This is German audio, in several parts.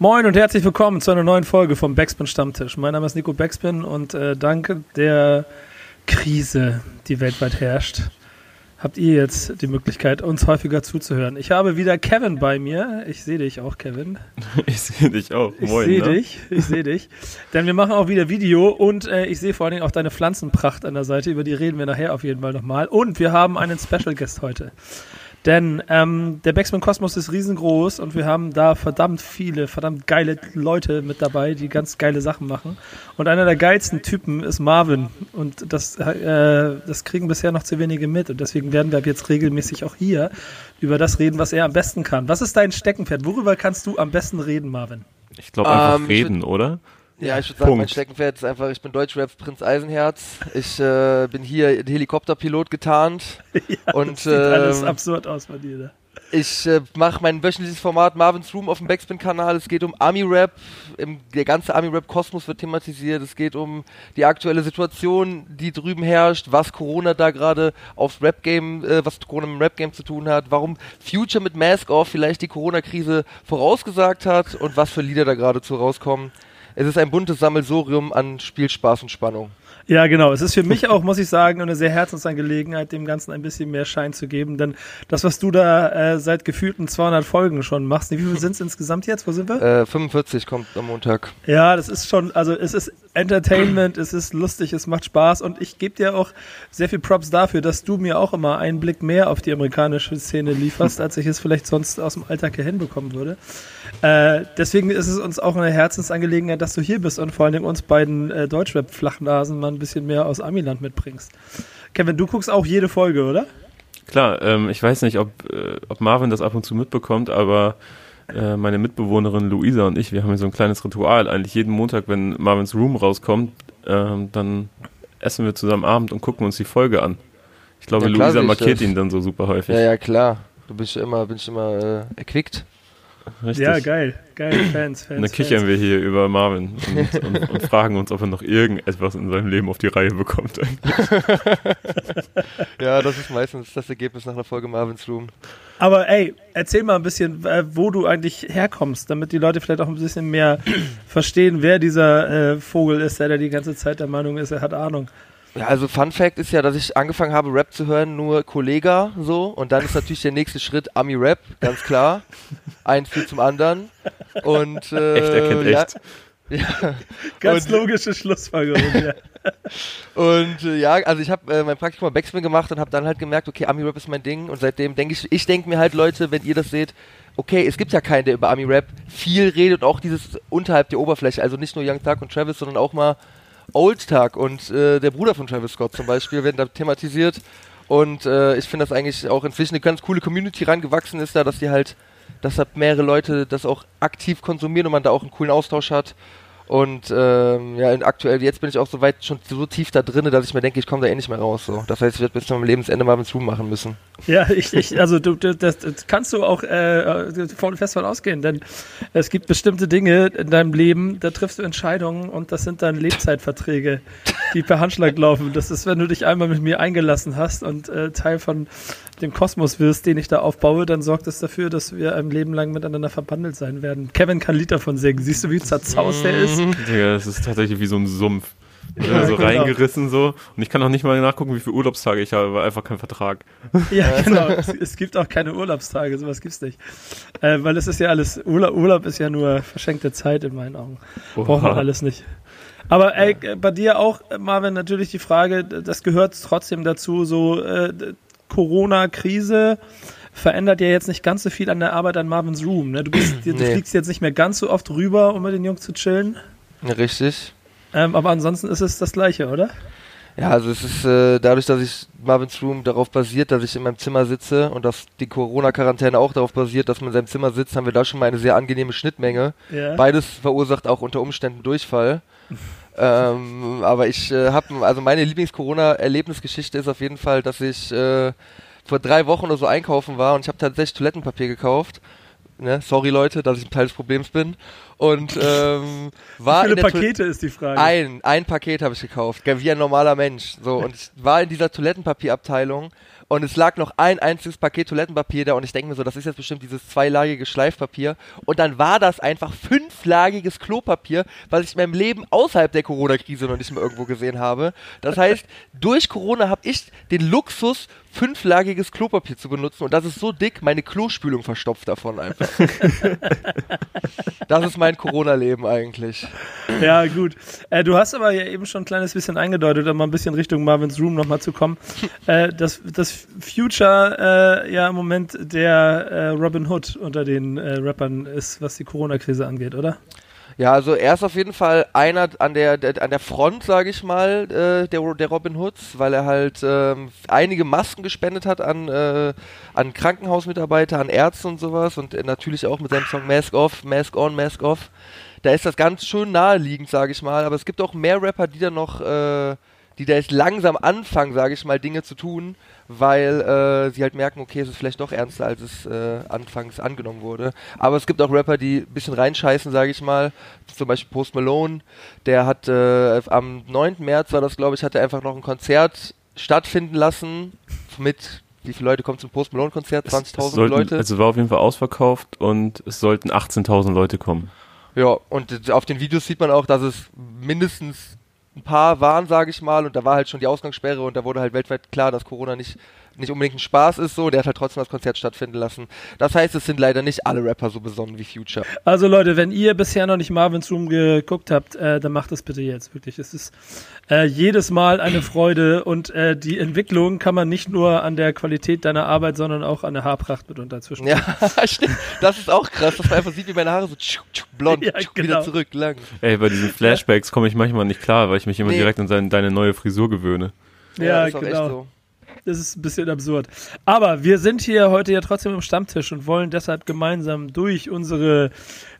Moin und herzlich willkommen zu einer neuen Folge vom Backspin Stammtisch. Mein Name ist Nico Backspin und äh, danke der Krise, die weltweit herrscht, habt ihr jetzt die Möglichkeit, uns häufiger zuzuhören. Ich habe wieder Kevin bei mir. Ich sehe dich auch, Kevin. Ich sehe dich auch. Ich sehe ne? dich. Ich sehe dich. Denn wir machen auch wieder Video und äh, ich sehe vor allen Dingen auch deine Pflanzenpracht an der Seite. Über die reden wir nachher auf jeden Fall nochmal. Und wir haben einen Special Guest heute. Denn ähm, der Backspin Kosmos ist riesengroß und wir haben da verdammt viele, verdammt geile Leute mit dabei, die ganz geile Sachen machen. Und einer der geilsten Typen ist Marvin. Und das, äh, das kriegen bisher noch zu wenige mit. Und deswegen werden wir ab jetzt regelmäßig auch hier über das reden, was er am besten kann. Was ist dein Steckenpferd? Worüber kannst du am besten reden, Marvin? Ich glaube einfach ähm, reden, oder? Ja, ich würde sagen, Punkt. mein Steckenpferd ist einfach, ich bin Deutschraps Prinz Eisenherz. Ich äh, bin hier Helikopterpilot getarnt. ja, und das sieht ähm, alles absurd aus bei dir. Ne? Ich äh, mache mein wöchentliches Format Marvin's Room auf dem Backspin-Kanal. Es geht um Army-Rap. Der ganze Army-Rap-Kosmos wird thematisiert. Es geht um die aktuelle Situation, die drüben herrscht, was Corona da gerade aufs Rap-Game, äh, was Corona mit dem Rap-Game zu tun hat, warum Future mit Mask Off vielleicht die Corona-Krise vorausgesagt hat und was für Lieder da gerade zu rauskommen. Es ist ein buntes Sammelsurium an Spielspaß und Spannung. Ja, genau. Es ist für mich auch, muss ich sagen, eine sehr Herzensangelegenheit, dem Ganzen ein bisschen mehr Schein zu geben. Denn das, was du da äh, seit gefühlten 200 Folgen schon machst, wie viele sind es insgesamt jetzt? Wo sind wir? Äh, 45 kommt am Montag. Ja, das ist schon, also es ist Entertainment, es ist lustig, es macht Spaß und ich gebe dir auch sehr viel Props dafür, dass du mir auch immer einen Blick mehr auf die amerikanische Szene lieferst, als ich es vielleicht sonst aus dem Alltag hier hinbekommen würde. Äh, deswegen ist es uns auch eine Herzensangelegenheit, dass du hier bist und vor allem uns beiden äh, Deutschrap-Flachnasen mal ein bisschen mehr aus Amiland mitbringst. Kevin, du guckst auch jede Folge, oder? Klar, ähm, ich weiß nicht, ob, äh, ob Marvin das ab und zu mitbekommt, aber äh, meine Mitbewohnerin Luisa und ich, wir haben hier so ein kleines Ritual. Eigentlich jeden Montag, wenn Marvins Room rauskommt, ähm, dann essen wir zusammen Abend und gucken uns die Folge an. Ich glaube, ja, Luisa markiert ihn dann so super häufig. Ja, ja, klar. Du bist immer, bin ich immer äh, erquickt. Richtig. Ja, geil. Geil, Fans, Fans. Und dann kichern Fans. wir hier über Marvin und, und, und, fragen uns, ob er noch irgendetwas in seinem Leben auf die Reihe bekommt. ja, das ist meistens das Ergebnis nach einer Folge Marvin's Room. Aber ey, erzähl mal ein bisschen, äh, wo du eigentlich herkommst, damit die Leute vielleicht auch ein bisschen mehr verstehen, wer dieser äh, Vogel ist, der da die ganze Zeit der Meinung ist, er hat Ahnung. Ja, also Fun Fact ist ja, dass ich angefangen habe, Rap zu hören, nur Kollega so. Und dann ist natürlich der nächste Schritt Ami Rap, ganz klar. Eins führt zum anderen. Und äh, echt erkennt ja, echt. Ja. Ganz und, logische Schlussfolgerung, ja. und äh, ja, also ich habe äh, mein Praktikum bei Backspin gemacht und habe dann halt gemerkt, okay, Ami Rap ist mein Ding. Und seitdem denke ich, ich denke mir halt, Leute, wenn ihr das seht, okay, es gibt ja keinen, der über Ami Rap viel redet und auch dieses unterhalb der Oberfläche, also nicht nur Young Thug und Travis, sondern auch mal Old Tag und äh, der Bruder von Travis Scott zum Beispiel werden da thematisiert. Und äh, ich finde das eigentlich auch inzwischen eine ganz coole Community rangewachsen ist da, dass die halt, dass da mehrere Leute das auch aktiv konsumieren und man da auch einen coolen Austausch hat. Und ähm, ja, aktuell, jetzt bin ich auch so weit schon so tief da drin, dass ich mir denke, ich komme da eh nicht mehr raus. So. Das heißt, ich werde bis zum Lebensende mal mit Zoom machen müssen. Ja, ich, ich also du, das, das kannst du auch äh, fest von ausgehen, denn es gibt bestimmte Dinge in deinem Leben, da triffst du Entscheidungen und das sind dann Lebzeitverträge, die per Handschlag laufen. Das ist, wenn du dich einmal mit mir eingelassen hast und äh, Teil von dem Kosmos wirst, den ich da aufbaue, dann sorgt es dafür, dass wir ein Leben lang miteinander verbandelt sein werden. Kevin kann ein Lied davon singen. Siehst du, wie zerzaust der ist? Ja, das ist tatsächlich wie so ein Sumpf. Ja, so genau. reingerissen so. Und ich kann auch nicht mal nachgucken, wie viele Urlaubstage ich habe, weil einfach kein Vertrag. Ja, genau. es, es, gibt auch keine Urlaubstage, sowas gibt's nicht. Äh, weil es ist ja alles, Urlaub, Urlaub ist ja nur verschenkte Zeit in meinen Augen. Oha. Braucht man alles nicht. Aber ey, bei dir auch, Marvin, natürlich die Frage, das gehört trotzdem dazu, so äh, Corona-Krise verändert ja jetzt nicht ganz so viel an der Arbeit an Marvin's Room. Ne? Du, bist, du nee. fliegst jetzt nicht mehr ganz so oft rüber, um mit den Jungs zu chillen. Richtig. Ähm, aber ansonsten ist es das Gleiche, oder? Ja, also es ist äh, dadurch, dass ich Marvin's Room darauf basiert, dass ich in meinem Zimmer sitze und dass die Corona-Quarantäne auch darauf basiert, dass man in seinem Zimmer sitzt, haben wir da schon mal eine sehr angenehme Schnittmenge. Ja. Beides verursacht auch unter Umständen Durchfall. ähm, aber ich äh, habe, also meine Lieblings-Corona-Erlebnisgeschichte ist auf jeden Fall, dass ich äh, vor drei Wochen oder so einkaufen war und ich habe tatsächlich Toilettenpapier gekauft. Ne? Sorry Leute, dass ich ein Teil des Problems bin. Und ähm, war Wie viele Pakete ist die Frage? Ein, ein Paket habe ich gekauft, wie ein normaler Mensch. So und ich war in dieser Toilettenpapierabteilung und es lag noch ein einziges Paket Toilettenpapier da und ich denke mir so, das ist jetzt bestimmt dieses zweilagige Schleifpapier und dann war das einfach fünflagiges Klopapier, was ich in meinem Leben außerhalb der Corona-Krise noch nicht mehr irgendwo gesehen habe. Das heißt, durch Corona habe ich den Luxus, fünflagiges Klopapier zu benutzen und das ist so dick, meine Klospülung verstopft davon einfach. das ist mein Corona-Leben eigentlich. Ja, gut. Äh, du hast aber ja eben schon ein kleines bisschen eingedeutet, um mal ein bisschen Richtung Marvin's Room nochmal zu kommen. Äh, dass das Future äh, ja im Moment der äh, Robin Hood unter den äh, Rappern ist, was die Corona-Krise angeht, oder? Ja, also er ist auf jeden Fall einer an der, der an der Front, sage ich mal, äh, der, der Robin Hoods, weil er halt ähm, einige Masken gespendet hat an, äh, an Krankenhausmitarbeiter, an Ärzte und sowas und natürlich auch mit seinem Song Mask Off, Mask On, Mask Off. Da ist das ganz schön naheliegend, sage ich mal, aber es gibt auch mehr Rapper, die da noch, äh, die da jetzt langsam anfangen, sage ich mal, Dinge zu tun weil äh, sie halt merken, okay, es ist vielleicht doch ernster, als es äh, anfangs angenommen wurde. Aber es gibt auch Rapper, die ein bisschen reinscheißen, sage ich mal. Zum Beispiel Post Malone, der hat äh, am 9. März war das, glaube ich, hat er einfach noch ein Konzert stattfinden lassen mit wie viele Leute kommen zum Post Malone Konzert? 20.000 Leute? Also war auf jeden Fall ausverkauft und es sollten 18.000 Leute kommen. Ja, und auf den Videos sieht man auch, dass es mindestens ein paar waren, sage ich mal, und da war halt schon die Ausgangssperre und da wurde halt weltweit klar, dass Corona nicht nicht unbedingt ein Spaß ist, so, der hat halt trotzdem das Konzert stattfinden lassen. Das heißt, es sind leider nicht alle Rapper so besonnen wie Future. Also Leute, wenn ihr bisher noch nicht Marvin's Room geguckt habt, äh, dann macht das bitte jetzt, wirklich. Es ist äh, jedes Mal eine Freude und äh, die Entwicklung kann man nicht nur an der Qualität deiner Arbeit, sondern auch an der Haarpracht mitunter zwischen. Ja, stimmt. Das ist auch krass, dass man einfach sieht, wie meine Haare so tschuk, tschuk, blond, Ja, tschuk, genau. wieder zurück, lang. Ey, bei diesen Flashbacks komme ich manchmal nicht klar, weil ich mich immer Nee. direkt an seine, deine neue Frisur gewöhne. Ja, ist auch genau. echt so. Das ist ein bisschen absurd. Aber wir sind hier heute ja trotzdem im Stammtisch und wollen deshalb gemeinsam durch unsere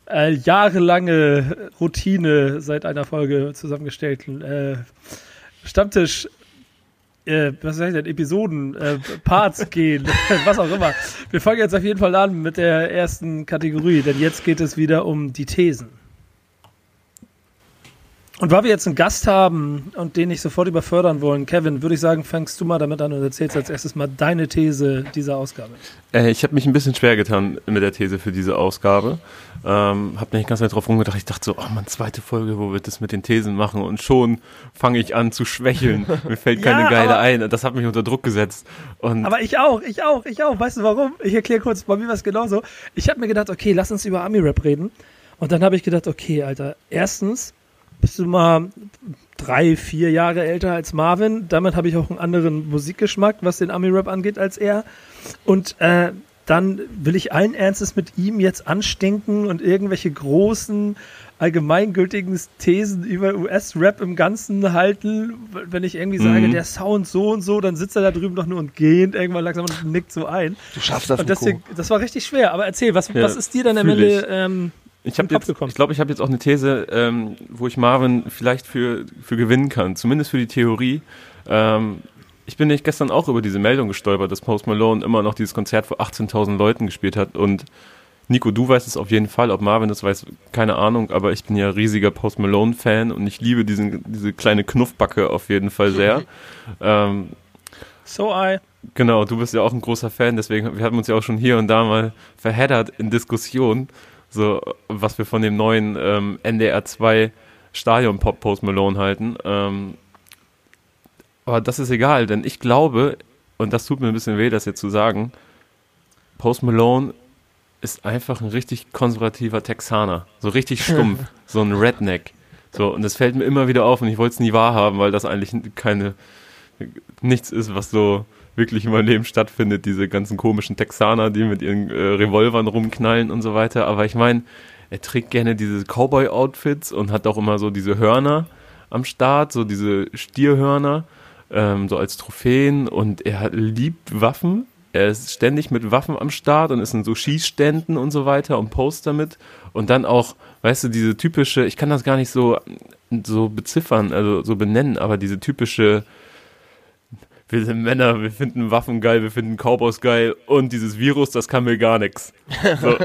äh, jahrelange Routine seit einer Folge zusammengestellten äh, Stammtisch. Äh, was ich denn? Episoden, äh, Parts gehen, was auch immer. Wir fangen jetzt auf jeden Fall an mit der ersten Kategorie, denn jetzt geht es wieder um die Thesen. Und weil wir jetzt einen Gast haben und den nicht sofort überfördern wollen, Kevin, würde ich sagen, fängst du mal damit an und erzählst als erstes mal deine These dieser Ausgabe. Äh, ich habe mich ein bisschen schwer getan mit der These für diese Ausgabe. Ähm, habe nicht ganz Zeit drauf rumgedacht. Ich dachte so, oh man, zweite Folge, wo wir das mit den Thesen machen und schon fange ich an zu schwächeln. Mir fällt keine Ja, geile aber- ein. Das hat mich unter Druck gesetzt. Und Aber ich auch, ich auch, ich auch. Weißt du warum? Ich erkläre kurz, bei mir war es genauso. Ich habe mir gedacht, okay, lass uns über Ami-Rap reden. Und dann habe ich gedacht, okay, Alter, erstens bist du mal drei, vier Jahre älter als Marvin. Damit habe ich auch einen anderen Musikgeschmack, was den Ami-Rap angeht, als er. Und äh, dann will ich allen Ernstes mit ihm jetzt anstinken und irgendwelche großen, allgemeingültigen Thesen über US-Rap im Ganzen halten. Wenn ich irgendwie sage, Mhm. der Sound so und so, dann sitzt er da drüben doch nur und gähnt irgendwann langsam und nickt so ein. Du schaffst das, Und deswegen, das war richtig schwer. Aber erzähl, was, Ja, was ist dir denn am Ende ähm, Ich habe jetzt, ich glaube, ich habe jetzt auch eine These, ähm, wo ich Marvin vielleicht für, für gewinnen kann, zumindest für die Theorie. Ähm, ich bin nicht gestern auch über diese Meldung gestolpert, dass Post Malone immer noch dieses Konzert vor 18.000 Leuten gespielt hat und Nico, du weißt es auf jeden Fall, ob Marvin das weiß, keine Ahnung, aber ich bin ja riesiger Post Malone-Fan und ich liebe diesen, diese kleine Knuffbacke auf jeden Fall sehr. ähm, So I? Genau, du bist ja auch ein großer Fan, deswegen wir haben uns ja auch schon hier und da mal verheddert in Diskussionen, so was wir von dem neuen ähm, NDR 2 Stadion Pop Post Malone halten. Ähm, aber das ist egal, denn ich glaube, und das tut mir ein bisschen weh, das jetzt zu sagen, Post Malone ist einfach ein richtig konservativer Texaner, so richtig stumpf, so ein Redneck. So, und das fällt mir immer wieder auf und ich wollte es nie wahrhaben, weil das eigentlich keine, nichts ist, was so wirklich in meinem Leben stattfindet, diese ganzen komischen Texaner, die mit ihren äh, Revolvern rumknallen und so weiter. Aber ich meine, er trägt gerne diese Cowboy-Outfits und hat auch immer so diese Hörner am Start, so diese Stierhörner, ähm, so als Trophäen und er liebt Waffen. Er ist ständig mit Waffen am Start und ist in so Schießständen und so weiter und Poster mit. Und dann auch, weißt du, diese typische, ich kann das gar nicht so, so beziffern, also so benennen, aber diese typische, wir sind Männer, wir finden Waffen geil, wir finden Cowboys geil und dieses Virus, das kann mir gar nichts. So,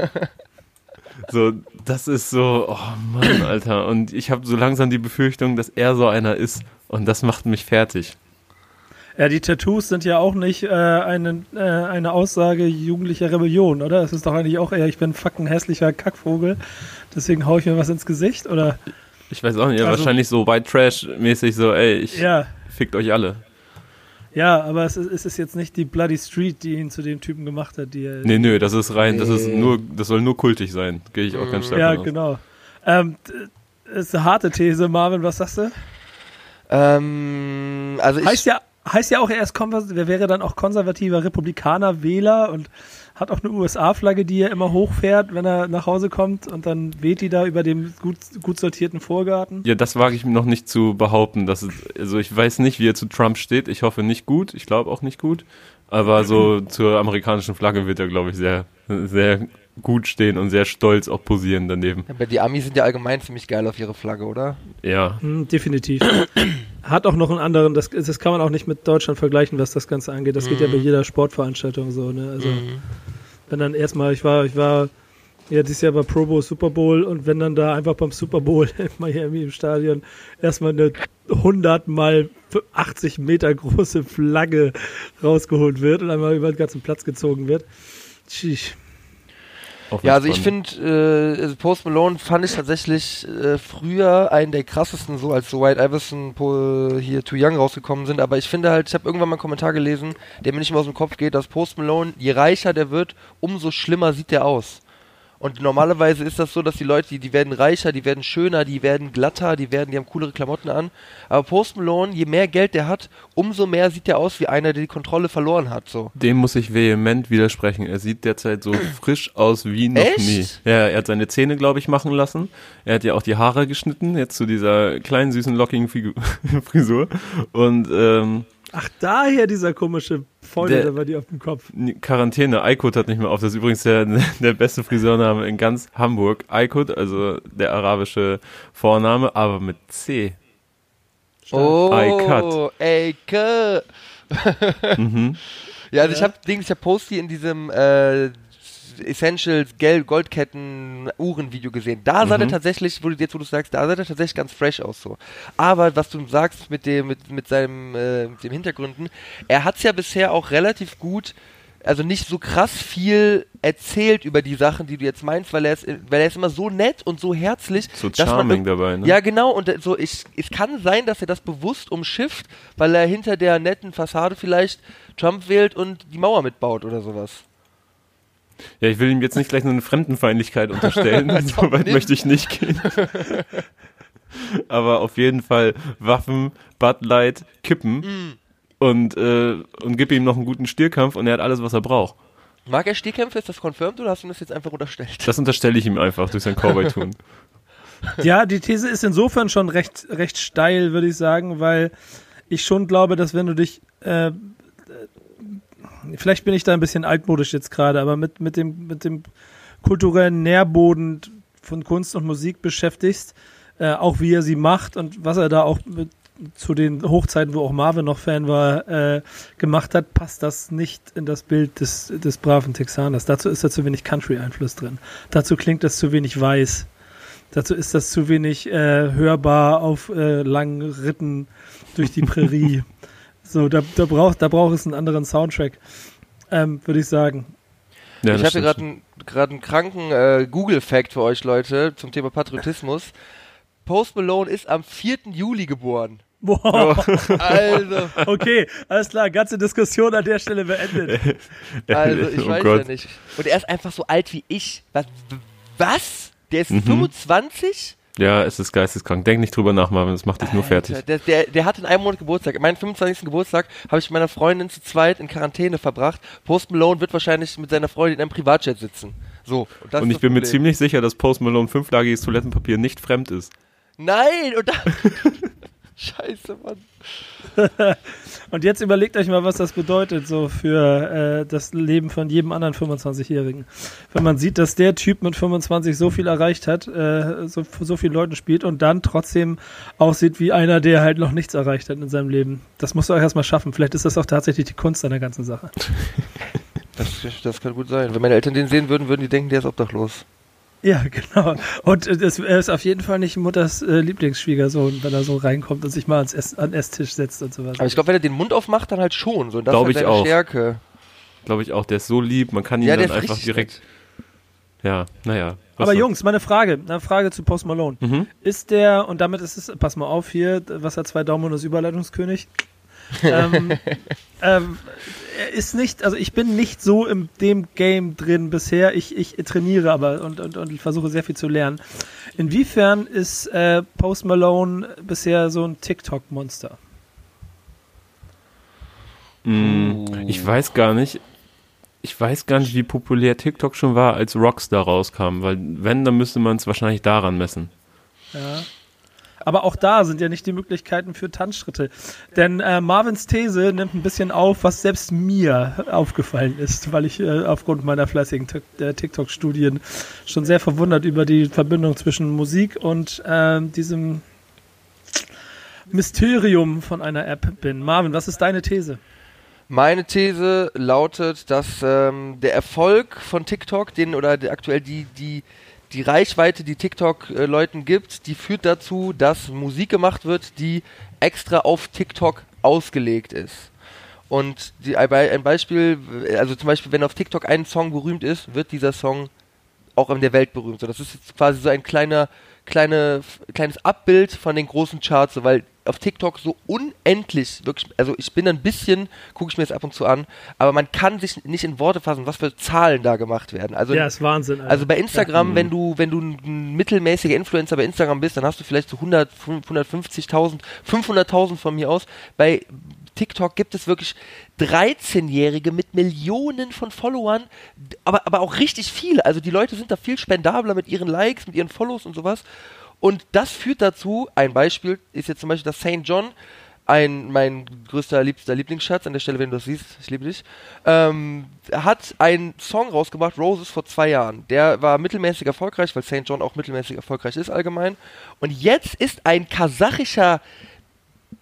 so, das ist so, oh Mann, Alter. Und ich habe so langsam die Befürchtung, dass er so einer ist und das macht mich fertig. Ja, die Tattoos sind ja auch nicht äh, eine, äh, eine Aussage jugendlicher Rebellion, oder? Es ist doch eigentlich auch eher, ich bin ein fucking hässlicher Kackvogel, deswegen hau ich mir was ins Gesicht, oder? Ich weiß auch nicht, Also- wahrscheinlich so White Trash-mäßig so, ey, ich Ja, fickt euch alle. Ja, aber es ist, es ist jetzt nicht die Bloody Street, die ihn zu dem Typen gemacht hat, die er- Nee, nö, das ist rein, das ist Nee. nur, das soll nur kultig sein. Gehe ich auch ganz stark Ja, aus. genau. Ähm, ist eine harte These, Marvin, was sagst du? Ähm, also ich, Heißt ja, heißt ja auch, er ist wäre dann auch konservativer Republikaner, Wähler und hat auch eine USA-Flagge, die er immer hochfährt, wenn er nach Hause kommt und dann weht die da über dem gut, gut sortierten Vorgarten. Ja, das wage ich noch nicht zu behaupten. Dass es, also ich weiß nicht, wie er zu Trump steht. Ich hoffe nicht gut. Ich glaube auch nicht gut. Aber so zur amerikanischen Flagge wird er, glaube ich, sehr, sehr gut stehen und sehr stolz auch posieren daneben. aber die Amis sind ja allgemein ziemlich geil auf ihre Flagge, oder? Ja. Hm, definitiv. Hat auch noch einen anderen, das, das kann man auch nicht mit Deutschland vergleichen, was das Ganze angeht. Das geht ja bei jeder Sportveranstaltung so, ne? Also wenn dann erstmal, ich war, ich war ja dieses Jahr bei Pro Bowl, Super Bowl und wenn dann da einfach beim Super Bowl in Miami im Stadion erstmal eine 100 mal 80 Meter große Flagge rausgeholt wird und einmal über den ganzen Platz gezogen wird. Tschüss. Ja, also ich finde, äh, also Post Malone fand ich tatsächlich äh, früher einen der krassesten, so als so White Iverson hier Too Young rausgekommen sind. Aber ich finde halt, ich habe irgendwann mal einen Kommentar gelesen, der mir nicht mehr aus dem Kopf geht, dass Post Malone, je reicher der wird, umso schlimmer sieht der aus. Und normalerweise ist das so, dass die Leute, die, die werden reicher, die werden schöner, die werden glatter, die werden, die haben coolere Klamotten an. Aber Post Malone, je mehr Geld der hat, umso mehr sieht der aus wie einer, der die Kontrolle verloren hat. So. Dem muss ich vehement widersprechen. Er sieht derzeit so frisch aus wie noch Echt? nie. Ja, er hat seine Zähne, glaube ich, machen lassen. Er hat ja auch die Haare geschnitten, jetzt zu dieser kleinen, süßen, lockigen Frisur. Und ähm, Ach, daher dieser komische Folge Der- da war die auf dem Kopf. Quarantäne, Aykut hat nicht mehr auf. Das ist übrigens der, der beste Friseurname in ganz Hamburg. Aykut, also der arabische Vorname, aber mit C. Oh, cut. ey, cut. Mhm. Ja, also ich habe Dings, ich hab Posty in diesem äh, Essentials Gel Goldketten Uhren-Video gesehen. Da sah Mhm. der tatsächlich, wo du jetzt wo du sagst, da sah der tatsächlich ganz fresh aus so. Aber was du sagst mit dem mit mit seinem äh, mit dem Hintergründen, er hat's ja bisher auch relativ gut also nicht so krass viel erzählt über die Sachen, die du jetzt meinst, weil er ist, weil er ist immer so nett und so herzlich. So man charming irg- dabei, ne? Ja, genau, und äh, so, ich, es kann sein, dass er das bewusst umschifft, weil er hinter der netten Fassade vielleicht Trump wählt und die Mauer mitbaut oder sowas. Ja, ich will ihm jetzt nicht gleich nur eine Fremdenfeindlichkeit unterstellen. so weit nicht. möchte ich nicht gehen. Aber auf jeden Fall Waffen, Bud Light, Kippen und, äh, und gib ihm noch einen guten Stierkampf und er hat alles, was er braucht. Mag er Stehkämpfe? Ist das confirmed oder hast du das jetzt einfach unterstellt? Das unterstelle ich ihm einfach durch sein Cowboy-Tun. Ja, die These ist insofern schon recht, recht steil, würde ich sagen, weil ich schon glaube, dass wenn du dich, äh, vielleicht bin ich da ein bisschen altmodisch jetzt gerade, aber mit, mit, dem, mit dem kulturellen Nährboden von Kunst und Musik beschäftigst, äh, auch wie er sie macht und was er da auch mit, zu den Hochzeiten, wo auch Marvin noch Fan war, äh, gemacht hat, passt das nicht in das Bild des, des braven Texaners. Dazu ist da zu wenig Country-Einfluss drin. Dazu klingt das zu wenig weiß. Dazu ist das zu wenig äh, hörbar auf äh, langen Ritten durch die Prärie. so, da, da braucht da braucht es einen anderen Soundtrack, ähm, würde ich sagen. Ja, ich stimmt gerade einen, gerade einen kranken äh, Google-Fact für euch Leute zum Thema Patriotismus. Post Malone ist am 4. Juli geboren. Boah, Also, okay, alles klar, ganze Diskussion an der Stelle beendet. also ich oh weiß Gott. ja nicht. Und er ist einfach so alt wie ich. Was? was? Der ist Mhm. 25? Ja, es ist geisteskrank. Denk nicht drüber nach, Marvin, das macht dich nur fertig. Alter, Der, der, der hat in einem Monat Geburtstag. Meinen 25. Geburtstag habe ich mit meiner Freundin zu zweit in Quarantäne verbracht. Post Malone wird wahrscheinlich mit seiner Freundin in einem Privatjet sitzen. So. Und, Und ich bin mir ziemlich sicher, dass Post Malone fünflagiges Toilettenpapier nicht fremd ist. Nein! Und da. Scheiße, Mann. Und jetzt überlegt euch mal, was das bedeutet, so für äh, das Leben von jedem anderen 25-Jährigen. Wenn man sieht, dass der Typ mit 25 so viel erreicht hat, äh, so, so vielen Leuten spielt und dann trotzdem aussieht wie einer, der halt noch nichts erreicht hat in seinem Leben. Das musst du auch erstmal schaffen. Vielleicht ist das auch tatsächlich die Kunst an der ganzen Sache. Das, das kann gut sein. Wenn meine Eltern den sehen würden, würden die denken, der ist obdachlos. Ja, genau. Und äh, es er ist auf jeden Fall nicht Mutters äh, Lieblingsschwiegersohn, wenn er so reinkommt und sich mal ans Ess, an den Esstisch setzt und sowas. Aber ich glaube, wenn er den Mund aufmacht, dann halt schon. So, und das Glaub ist ich halt seine auch. Stärke. Glaube ich auch, der ist so lieb, man kann ihn Ja, dann einfach direkt. Ja, naja. Aber Jungs, meine Frage, eine Frage zu Post Malone. Mhm. Ist der, und damit ist es, pass mal auf hier, was hat zwei Daumen und ist Überleitungskönig? Ähm, ähm, er ist nicht, also ich bin nicht so in dem Game drin bisher. Ich, ich trainiere aber und, und, und versuche sehr viel zu lernen. Inwiefern ist äh, Post Malone bisher so ein TikTok-Monster? Mm, Ich weiß gar nicht. Ich weiß gar nicht, wie populär TikTok schon war, als Rockstar rauskam, weil wenn, dann müsste man es wahrscheinlich daran messen. Ja. Aber auch da sind ja nicht die Möglichkeiten für Tanzschritte. Denn äh, Marvins These nimmt ein bisschen auf, was selbst mir aufgefallen ist, weil ich äh, aufgrund meiner fleißigen äh, TikTok-Studien schon sehr verwundert über die Verbindung zwischen Musik und ähm, diesem Mysterium von einer App bin. Marvin, was ist deine These? Meine These lautet, dass ähm, der Erfolg von TikTok, den oder der, aktuell die, die, die Reichweite, die TikTok äh, gibt, die führt dazu, dass Musik gemacht wird, die extra auf TikTok ausgelegt ist. Und die, ein Be- ein Beispiel, also zum Beispiel, wenn auf TikTok ein Song berühmt ist, wird dieser Song auch in der Welt berühmt. So, das ist quasi so ein kleiner, kleine, kleines Abbild von den großen Charts, so, weil auf TikTok so unendlich, wirklich, also ich bin ein bisschen, gucke ich mir das ab und zu an, aber man kann sich nicht in Worte fassen, was für Zahlen da gemacht werden. Also Ja, ist Wahnsinn. Alter. also bei Instagram, Ja. wenn du wenn du ein mittelmäßiger Influencer bei Instagram bist, dann hast du vielleicht so 100, 150.000, 500.000 von mir aus. Bei TikTok gibt es wirklich 13-Jährige mit Millionen von Followern, aber, aber auch richtig viele. Also die Leute sind da viel spendabler mit ihren Likes, mit ihren Follows und sowas. Und das führt dazu, ein Beispiel ist jetzt zum Beispiel das St. John, ein, mein größter, liebster Lieblingsschatz, an der Stelle, wenn du das siehst, ich liebe dich, ähm, hat einen Song rausgebracht, Roses, vor zwei Jahren. Der war mittelmäßig erfolgreich, weil St. John auch mittelmäßig erfolgreich ist allgemein. Und jetzt ist ein kasachischer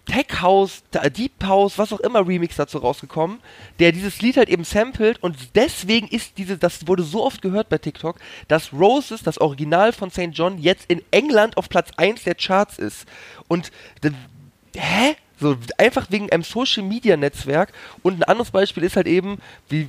Tech House, Deep House, was auch immer Remix dazu rausgekommen, der dieses Lied halt eben samplet und deswegen ist diese, das wurde so oft gehört bei TikTok, dass Roses, das Original von St. John, jetzt in England auf Platz 1 der Charts ist. Und hä? So, einfach wegen einem Social Media Netzwerk. Und ein anderes Beispiel ist halt eben, wie,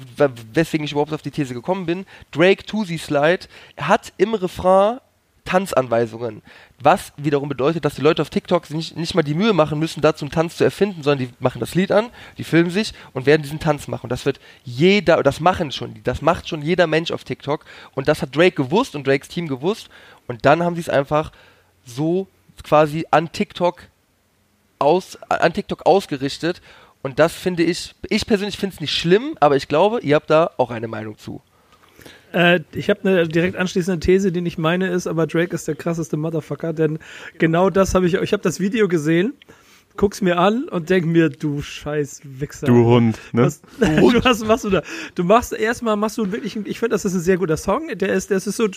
weswegen ich überhaupt auf die These gekommen bin, Drake Tusi Slide hat im Refrain Tanzanweisungen. Was wiederum bedeutet, dass die Leute auf TikTok sich nicht, nicht mal die Mühe machen müssen, dazu einen Tanz zu erfinden, sondern die machen das Lied an, die filmen sich und werden diesen Tanz machen. Und das wird jeder, das machen schon, das macht schon jeder Mensch auf TikTok. Und das hat Drake gewusst und Drakes Team gewusst. Und dann haben sie es einfach so quasi an TikTok aus, an TikTok ausgerichtet. Und das finde ich, ich persönlich finde es nicht schlimm, aber ich glaube, ihr habt da auch eine Meinung zu. Äh, ich habe eine direkt anschließende These, die nicht meine ist, aber Drake ist der krasseste Motherfucker, denn genau das habe ich, ich habe das Video gesehen, guck's mir an und denk mir, du scheiß Wichser. Du Hund, ne? Was, du, was machst du da? Du machst erstmal machst du wirklich, ich finde, das ist ein sehr guter Song. Der ist, das ist so.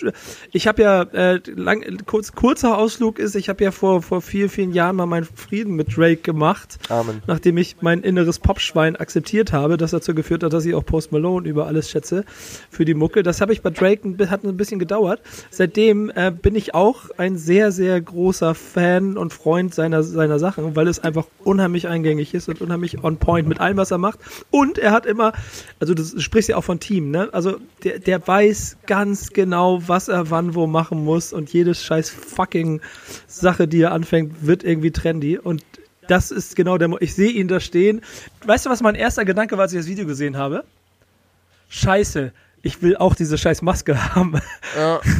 Ich habe ja äh, lang, kurz, kurzer Ausflug ist. Ich habe ja vor vor vielen vielen Jahren mal meinen Frieden mit Drake gemacht, Amen. nachdem ich mein inneres Popschwein akzeptiert habe, das dazu geführt hat, dass ich auch Post Malone über alles schätze für die Mucke. Das habe ich bei Drake hat ein bisschen gedauert. Seitdem äh, bin ich auch ein sehr sehr großer Fan und Freund seiner seiner Sachen, weil es einfach unheimlich eingängig ist und unheimlich on point mit allem, was er macht. Und er hat immer, also du sprichst ja auch von Team, ne? Also der, der weiß ganz genau, was er wann wo machen muss und jede scheiß fucking Sache, die er anfängt, wird irgendwie trendy und das ist genau der, Mo ich sehe ihn da stehen. Weißt du, was mein erster Gedanke war, als ich das Video gesehen habe? Scheiße, ich will auch diese scheiß Maske haben. Ja.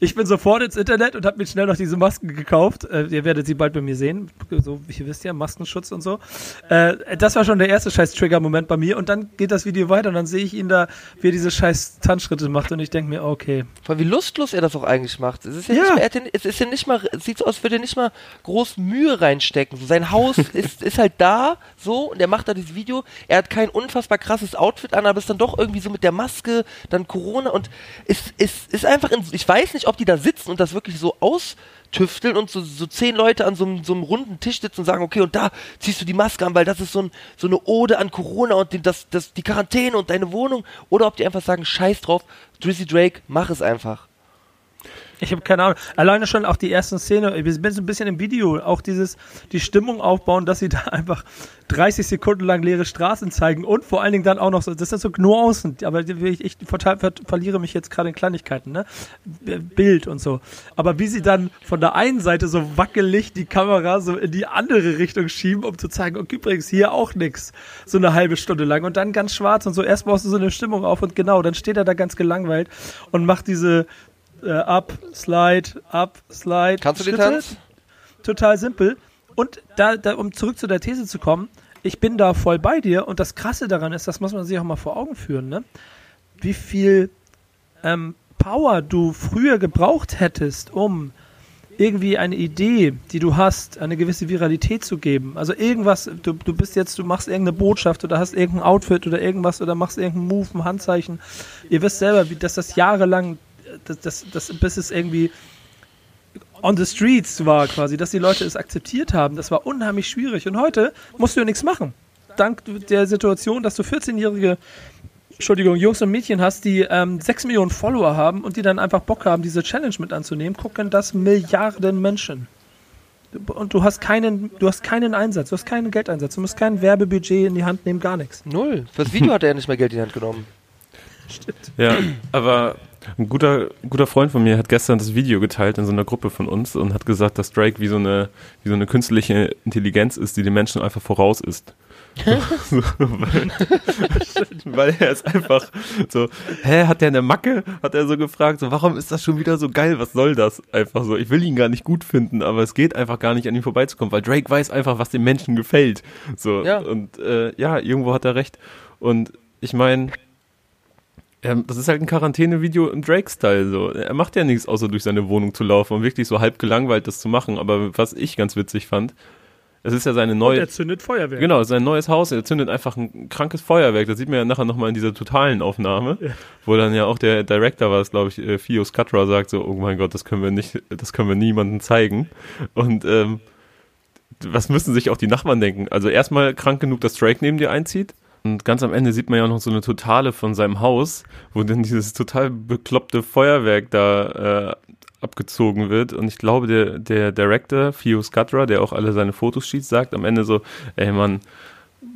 Ich bin sofort ins Internet und habe mir schnell noch diese Masken gekauft. Äh, ihr werdet sie bald bei mir sehen. So, wie ihr wisst ja, Maskenschutz und so. Äh, das war schon der erste scheiß Trigger-Moment bei mir. Und dann geht das Video weiter und dann sehe ich ihn da, wie er diese scheiß Tanzschritte macht. Und ich denke mir, okay. Allem, wie lustlos er das auch eigentlich macht. Es ist ja, Ja. Nicht mehr, hat es ist ja nicht mal, es sieht so aus, als würde er nicht mal groß Mühe reinstecken. So, sein Haus ist, ist halt da, so, und er macht da dieses Video. Er hat kein unfassbar krasses Outfit an, aber ist dann doch irgendwie so mit der Maske, dann Corona und es ist, ist einfach in, ich weiß nicht, ob die da sitzen und das wirklich so austüfteln und so, so zehn Leute an so einem, so einem runden Tisch sitzen und sagen, okay, und da ziehst du die Maske an, weil das ist so, ein, so eine Ode an Corona und den, das, das, die Quarantäne und deine Wohnung. Oder ob die einfach sagen, scheiß drauf, Drizzy Drake, mach es einfach. Ich habe keine Ahnung. Alleine schon auch die ersten Szene, wir sind so ein bisschen im Video, auch dieses, die Stimmung aufbauen, dass sie da einfach 30 Sekunden lang leere Straßen zeigen und vor allen Dingen dann auch noch so, das sind so Nuancen, aber ich, ich ver verliere mich jetzt gerade in Kleinigkeiten, ne? Bild und so. Aber wie sie dann von der einen Seite so wackelig die Kamera so in die andere Richtung schieben, um zu zeigen, okay, übrigens hier auch nix. So eine halbe Stunde lang und dann ganz schwarz und so. Erst baust du so eine Stimmung auf und genau, dann steht er da ganz gelangweilt und macht diese äh, Up, Slide, Up, Slide. Kannst du den Tanz? Total simpel. Und da, da, um zurück zu der These zu kommen, ich bin da voll bei dir und das Krasse daran ist, das muss man sich auch mal vor Augen führen, ne? wie viel ähm, Power du früher gebraucht hättest, um irgendwie eine Idee, die du hast, eine gewisse Viralität zu geben. Also irgendwas, du, du bist jetzt, du machst irgendeine Botschaft oder hast irgendein Outfit oder irgendwas oder machst irgendeinen Move, ein Handzeichen. Ihr wisst selber, wie, dass das jahrelang das, das, das, bis es irgendwie on the streets war quasi, dass die Leute es akzeptiert haben. Das war unheimlich schwierig. Und heute musst du ja nichts machen. Dank der Situation, dass du 14-jährige Entschuldigung, Jungs und Mädchen hast, die ähm, 6 Millionen Follower haben und die dann einfach Bock haben, diese Challenge mit anzunehmen, gucken das Milliarden Menschen. Und du hast keinen, du hast keinen Einsatz, du hast keinen Geldeinsatz, du musst kein Werbebudget in die Hand nehmen, gar nichts. Null. Fürs Video hat er ja nicht mehr Geld in die Hand genommen. Stimmt. Ja, aber ein guter, guter Freund von mir hat gestern das Video geteilt in so einer Gruppe von uns und hat gesagt, dass Drake wie so eine, wie so eine künstliche Intelligenz ist, die den Menschen einfach voraus ist. so, weil, weil, er ist einfach so, hä, hat der eine Macke? Hat er so gefragt, so, warum ist das schon wieder so geil? Was soll das? Einfach so, ich will ihn gar nicht gut finden, aber es geht einfach gar nicht an ihm vorbeizukommen, weil Drake weiß einfach, was den Menschen gefällt. So, ja. und äh, ja, irgendwo hat er recht. Und ich meine, ähm, das ist halt ein Quarantäne-Video im Drake-Style. So. Er macht ja nichts, außer durch seine Wohnung zu laufen und wirklich so halb gelangweilt das zu machen. Aber was ich ganz witzig fand, es ist ja seine neue. Und er zündet Feuerwerk. Genau, sein neues Haus. Er zündet einfach ein krankes Feuerwerk. Das sieht man ja nachher nochmal in dieser totalen Aufnahme, ja. wo dann ja auch der Director war, glaube ich, äh, Fio Scatra sagt so, oh mein Gott, das können wir nicht, das können wir niemandem zeigen. Und ähm, was müssen sich auch die Nachbarn denken? Also erstmal krank genug, dass Drake neben dir einzieht. Und ganz am Ende sieht man ja auch noch so eine Totale von seinem Haus, wo dann dieses total bekloppte Feuerwerk da äh, abgezogen wird. Und ich glaube, der, der Director, Theo Scudra, der auch alle seine Fotos schießt, sagt am Ende so, ey Mann,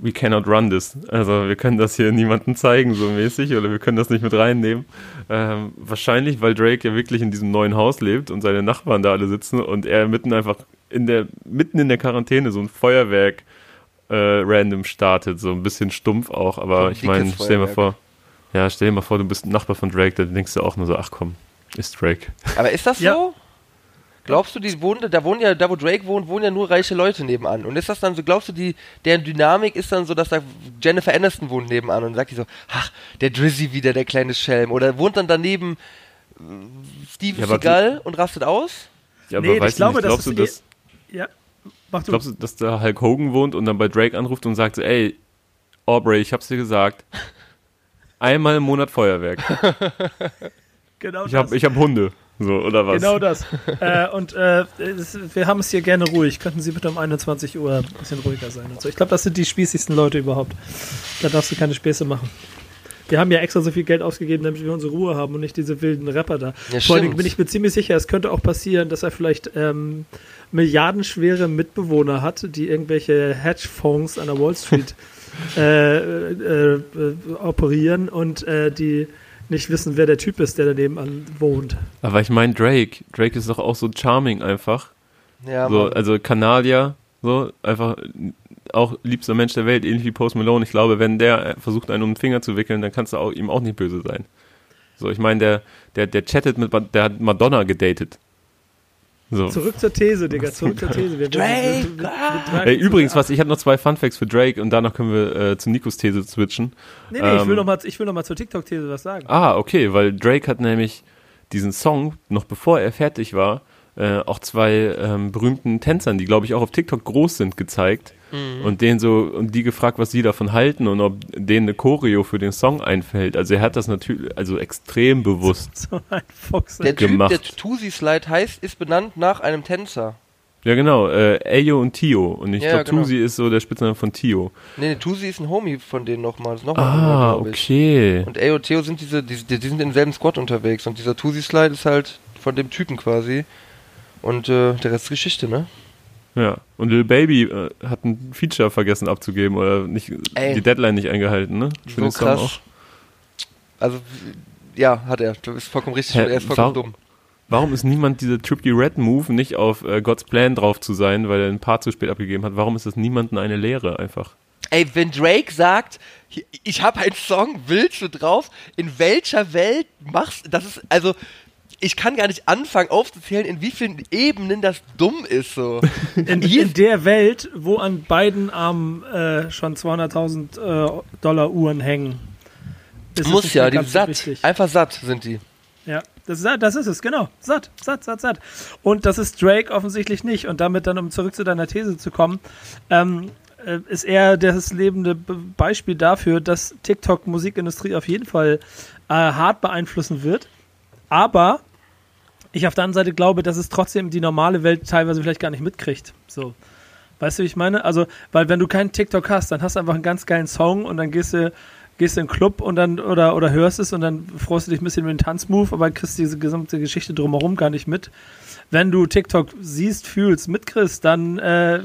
we cannot run this. Also wir können das hier niemandem zeigen, so mäßig, oder wir können das nicht mit reinnehmen. Ähm, wahrscheinlich, weil Drake ja wirklich in diesem neuen Haus lebt und seine Nachbarn da alle sitzen und er mitten einfach in der, mitten in der Quarantäne so ein Feuerwerk äh, random startet, so ein bisschen stumpf auch, aber so ich meine, stell dir mal vor, ja, stell dir mal vor, du bist ein Nachbar von Drake, da denkst du auch nur so, ach komm, ist Drake. Aber ist das ja. so? Glaubst du, die wohnen, da wohnen ja, da wo Drake wohnt, wohnen ja nur reiche Leute nebenan. Und ist das dann so, glaubst du, die, deren Dynamik ist dann so, dass da Jennifer Aniston wohnt nebenan und sagt die so, ach, der Drizzy wieder, der kleine Schelm. Oder wohnt dann daneben äh, Steven ja, Seagal und rastet aus? Ja, aber nee, ich glaube, nicht, glaubst das du, dass, ja. Mach du. Glaubst du, dass da Hulk Hogan wohnt und dann bei Drake anruft und sagt, ey, Aubrey, ich hab's dir gesagt, einmal im Monat Feuerwerk. genau ich habe hab Hunde. So, oder was? Genau das. äh, und äh, wir haben es hier gerne ruhig. Könnten Sie bitte um 21 Uhr ein bisschen ruhiger sein und so. Ich glaube, das sind die spießigsten Leute überhaupt. Da darfst du keine Späße machen. Wir haben ja extra so viel Geld ausgegeben, damit wir unsere Ruhe haben und nicht diese wilden Rapper da. Ja, Vor allem bin ich mir ziemlich sicher, es könnte auch passieren, dass er vielleicht ähm, milliardenschwere Mitbewohner hat, die irgendwelche Hedgefonds an der Wall Street äh, äh, äh, operieren und äh, die nicht wissen, wer der Typ ist, der daneben an wohnt. Aber ich meine Drake. Drake ist doch auch so charming einfach. Ja, so, also Kanadier, so einfach auch liebster Mensch der Welt, ähnlich wie Post Malone. Ich glaube, wenn der versucht, einen um den Finger zu wickeln, dann kannst du auch, ihm auch nicht böse sein. So, ich meine, der, der, der chattet mit, der hat Madonna gedatet. So. Zurück zur These, Digga, zurück zur These. Wir, Drake! Wir, wir, Ey, übrigens, was, ich habe noch zwei Funfacts für Drake und danach können wir äh, zu Nikos These switchen. Nee, nee, ähm, ich will noch mal, ich will noch mal zur TikTok-These was sagen. Ah, okay, weil Drake hat nämlich diesen Song, noch bevor er fertig war, äh, auch zwei ähm, berühmten Tänzern, die glaube ich auch auf TikTok groß sind, gezeigt mhm. und denen so und die gefragt, was sie davon halten und ob denen eine Choreo für den Song einfällt. Also er hat das natürlich also extrem bewusst so ein Fuchs, der gemacht. Typ, der Tusi Slide heißt, ist benannt nach einem Tänzer. Ja, genau, äh, Ayo und Tio. Und ich ja, glaube, genau. Tusi ist so der Spitzname von Tio. Nee, nee, Tusi ist ein Homie von denen nochmal. Noch ah, okay. Und Ayo und Theo sind diese, die, die, sind in demselben Squad unterwegs. Und dieser Tusi Slide ist halt von dem Typen quasi. Und äh, der Rest ist Geschichte, ne? Ja, und Lil Baby äh, hat ein Feature vergessen abzugeben oder nicht, Ey. die Deadline nicht eingehalten, ne? Für So den Song krass. Also, ja, hat er. Du bist vollkommen richtig. Hä, er ist vollkommen warum- dumm. Warum ist niemand dieser Trippy Red Move nicht auf äh, God's Plan drauf zu sein, weil er ein paar zu spät abgegeben hat? Warum ist das niemandem eine Lehre einfach? Ey, wenn Drake sagt, ich habe einen Song, willst du drauf? In welcher Welt machst das ist also ich kann gar nicht anfangen aufzuzählen, in wie vielen Ebenen das dumm ist so. In, in der Welt, wo an beiden Armen äh, schon 200.000 äh, Dollar Uhren hängen. es Muss ja, die satt, wichtig. einfach satt sind die. Ja, das, ist- das ist es, genau. Satt, satt, satt, satt. Und das ist Drake offensichtlich nicht. Und damit dann, um zurück zu deiner These zu kommen, ähm, äh, ist er das lebende Be Beispiel dafür, dass TikTok Musikindustrie auf jeden Fall äh, hart beeinflussen wird. Aber ich auf der anderen Seite glaube, dass es trotzdem die normale Welt teilweise vielleicht gar nicht mitkriegt. So. Weißt du, wie ich meine? Also, weil wenn du keinen TikTok hast, dann hast du einfach einen ganz geilen Song und dann gehst du, gehst du in den Club und dann oder, oder hörst es und dann freust du dich ein bisschen mit dem Tanzmove, aber kriegst diese gesamte Geschichte drumherum gar nicht mit. Wenn du TikTok siehst, fühlst, mitkriegst, dann äh,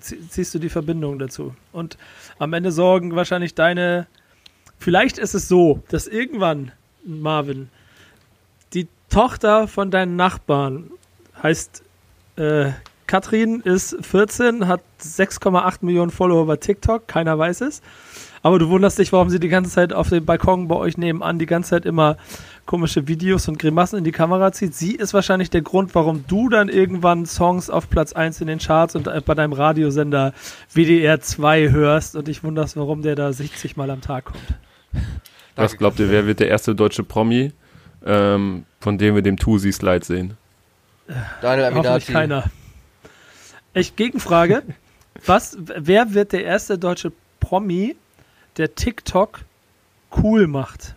zie- ziehst du die Verbindung dazu. Und am Ende sorgen wahrscheinlich deine. Vielleicht ist es so, dass irgendwann, Marvin, Tochter von deinen Nachbarn heißt äh, Katrin, ist 14, hat 6,8 Millionen Follower bei TikTok, keiner weiß es. Aber du wunderst dich, warum sie die ganze Zeit auf dem Balkon bei euch nebenan die ganze Zeit immer komische Videos und Grimassen in die Kamera zieht. Sie ist wahrscheinlich der Grund, warum du dann irgendwann Songs auf Platz 1 in den Charts und äh, bei deinem Radiosender WDR 2 hörst und dich wunderst, warum der da 60 Mal am Tag kommt. Was glaubt ihr, wer wird der erste deutsche Promi, ähm, von dem wir dem Tusi-Slide sehen? Daniel Aminati. keiner. Ich Gegenfrage. Was, wer wird der erste deutsche Promi, der TikTok cool macht?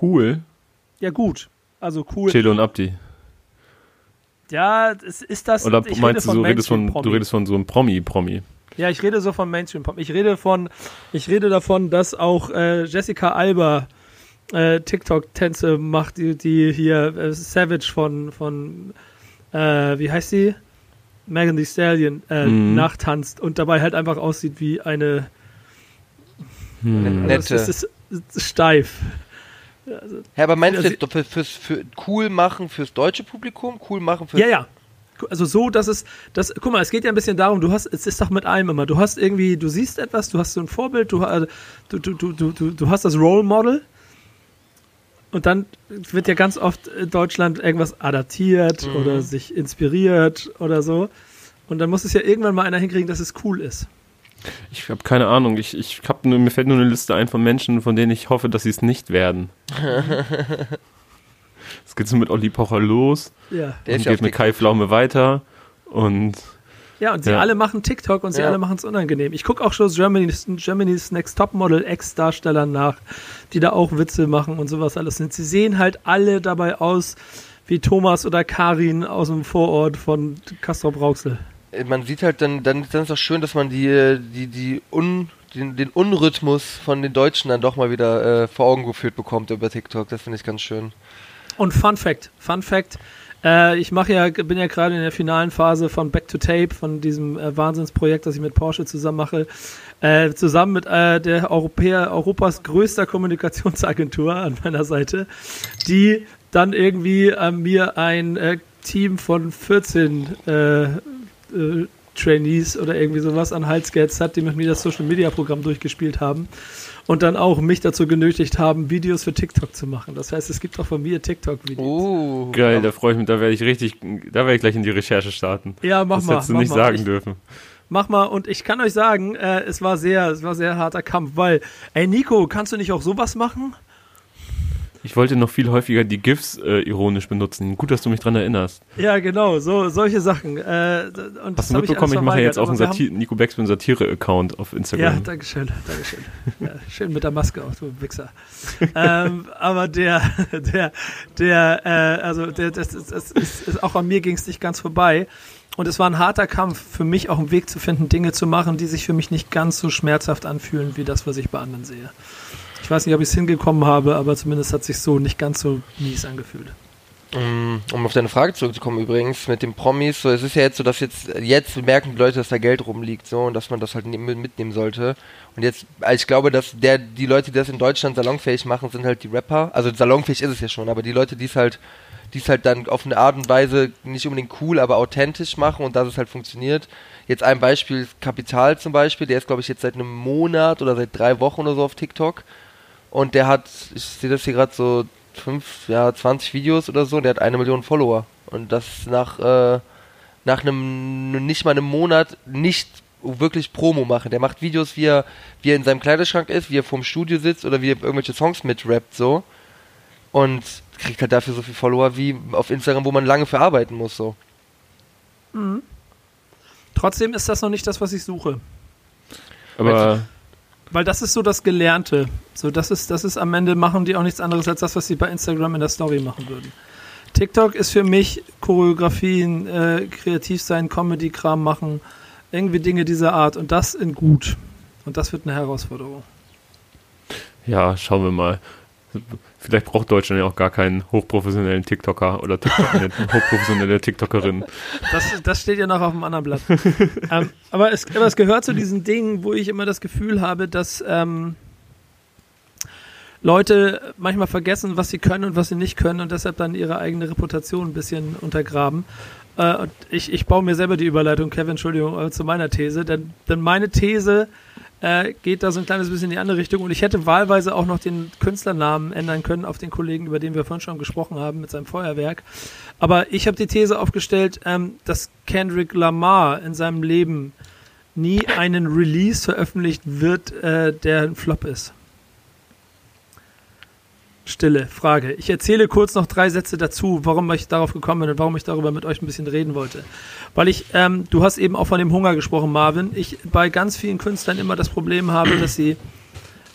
Cool. Ja, gut. Also cool. Chelo und Abdi. Ja, es ist das. Oder ich meinst du, rede du redest, von, Mainstream-Promi. du redest von so einem Promi-Promi? Ja, ich rede so von Mainstream Pop. Ich rede von, ich rede davon, dass auch äh, Jessica Alba äh, TikTok-Tänze macht, die, die hier äh, Savage von, von äh, wie heißt sie? Megan Thee Stallion äh, Mhm. nachtanzt und dabei halt einfach aussieht wie eine Hm. Nette. Also es ist, es ist steif. Ja, aber meinst du sie- jetzt für, fürs, für cool machen fürs deutsche Publikum, cool machen fürs Ja, ja. Also so, dass es, das, guck mal, es geht ja ein bisschen darum, du hast, es ist doch mit allem immer, du hast irgendwie, du siehst etwas, du hast so ein Vorbild, du, äh, du, du, du, du, du, du hast das Role Model und dann wird ja ganz oft in Deutschland irgendwas adaptiert Mhm. oder sich inspiriert oder so und dann muss es ja irgendwann mal einer hinkriegen, dass es cool ist. Ich habe keine Ahnung. Ich, ich hab nur, mir fällt nur eine Liste ein von Menschen, von denen ich hoffe, dass sie es nicht werden. Es geht so mit Olli Pocher los Ja. Der und geht mit Kai Pflaume weiter und Ja, und sie Ja. alle machen TikTok und sie Ja. alle machen es unangenehm. Ich gucke auch schon Germany's, Germany's Next Topmodel Ex-Darstellern nach, die da auch Witze machen und sowas alles. Und sie sehen halt alle dabei aus wie Thomas oder Karin aus dem Vorort von Castrop Rauxel. man sieht halt dann, dann, dann ist es schön, dass man die, die, die Un, den, den Unrhythmus von den Deutschen dann doch mal wieder äh, vor Augen geführt bekommt über TikTok. Das finde ich ganz schön. Und Fun Fact, Fun Fact, äh, ich mache ja, bin ja gerade in der finalen Phase von Back to Tape, von diesem äh, Wahnsinnsprojekt, das ich mit Porsche zusammen mache, äh, zusammen mit äh, der Europäer, Europas größter Kommunikationsagentur an meiner Seite, die dann irgendwie äh, mir ein äh, Team von 14 äh, äh, Trainees oder irgendwie sowas an Hals gehetzt hat, die mit mir das Social Media Programm durchgespielt haben und dann auch mich dazu genötigt haben, Videos für TikTok zu machen. Das heißt, es gibt auch von mir TikTok-Videos. Oh, geil, da freue ich mich, da werde ich richtig, da werde ich gleich in die Recherche starten. Ja, mach das mal. hättest du mach nicht mal. sagen ich, dürfen. Mach mal und ich kann euch sagen, äh, es war sehr, es war sehr harter Kampf, weil, ey Nico, kannst du nicht auch sowas machen? Ich wollte noch viel häufiger die GIFs äh, ironisch benutzen. Gut, dass du mich dran erinnerst. Ja, genau, so solche Sachen. Äh, und Hast du ich mitbekommen, ich, alles mache jetzt auch einen wir Sati Nico Backspin Satire-Account auf haben- Ja, Instagram. danke schön, danke schön. Ja, schön mit der Maske auch, du Wichser. ähm, aber der, der, der, äh, also der, das, das, das ist, ist, auch an mir ging es nicht ganz vorbei. Und es war ein harter Kampf für mich, auch einen Weg zu finden, Dinge zu machen, die sich für mich nicht ganz so schmerzhaft anfühlen, wie das, was ich bei anderen sehe. Ich weiß nicht, ob ich es hingekommen habe, aber zumindest hat sich so nicht ganz so mies angefühlt. Mm, um auf deine Frage zurückzukommen übrigens, mit den Promis, so es ist ja jetzt so, dass jetzt, jetzt merken die Leute, dass da Geld rumliegt, so, und dass man das halt mitnehmen sollte. Und jetzt, also ich glaube, dass der, die Leute, die das in Deutschland salonfähig machen, sind halt die Rapper. Also salonfähig ist es ja schon, aber die Leute, die es halt, die es halt dann auf eine Art und Weise nicht unbedingt cool, aber authentisch machen und dass es halt funktioniert. Jetzt ein Beispiel, Kapital zum Beispiel, der ist glaube ich jetzt seit einem Monat oder seit drei Wochen oder so auf TikTok. Und der hat, ich sehe das hier gerade so fünf, ja, 20 Videos oder so, der hat eine Million Follower. Und das nach, äh, nach einem, nicht mal einem Monat nicht wirklich Promo machen. Der macht Videos, wie er, wie er in seinem Kleiderschrank ist, wie er vorm Studio sitzt oder wie er irgendwelche Songs mitrappt, so. Und kriegt halt dafür so viel Follower wie auf Instagram, wo man lange verarbeiten muss, so. Mhm. Trotzdem ist das noch nicht das, was ich suche. Aber weil das ist so das Gelernte. So, das ist, das ist am Ende machen die auch nichts anderes als das, was sie bei Instagram in der Story machen würden. TikTok ist für mich Choreografien, äh, kreativ sein, Comedy-Kram machen, irgendwie Dinge dieser Art und das in gut. Und das wird eine Herausforderung. Ja, schauen wir mal. Vielleicht braucht Deutschland ja auch gar keinen hochprofessionellen TikToker oder TikTok, eine hochprofessionelle TikTokerin. Das, das steht ja noch auf dem anderen Blatt. ähm, aber, es, aber es gehört zu diesen Dingen, wo ich immer das Gefühl habe, dass ähm, Leute manchmal vergessen, was sie können und was sie nicht können und deshalb dann ihre eigene Reputation ein bisschen untergraben. Äh, ich, ich baue mir selber die Überleitung, Kevin, Entschuldigung, zu meiner These, denn, denn meine These äh, geht da so ein kleines bisschen in die andere Richtung. Und ich hätte wahlweise auch noch den Künstlernamen ändern können auf den Kollegen, über den wir vorhin schon gesprochen haben, mit seinem Feuerwerk. Aber ich habe die These aufgestellt, ähm, dass Kendrick Lamar in seinem Leben nie einen Release veröffentlicht wird, äh, der ein Flop ist. Stille, Frage. Ich erzähle kurz noch drei Sätze dazu, warum ich darauf gekommen bin und warum ich darüber mit euch ein bisschen reden wollte. Weil ich, ähm, du hast eben auch von dem Hunger gesprochen, Marvin. Ich bei ganz vielen Künstlern immer das Problem habe, dass sie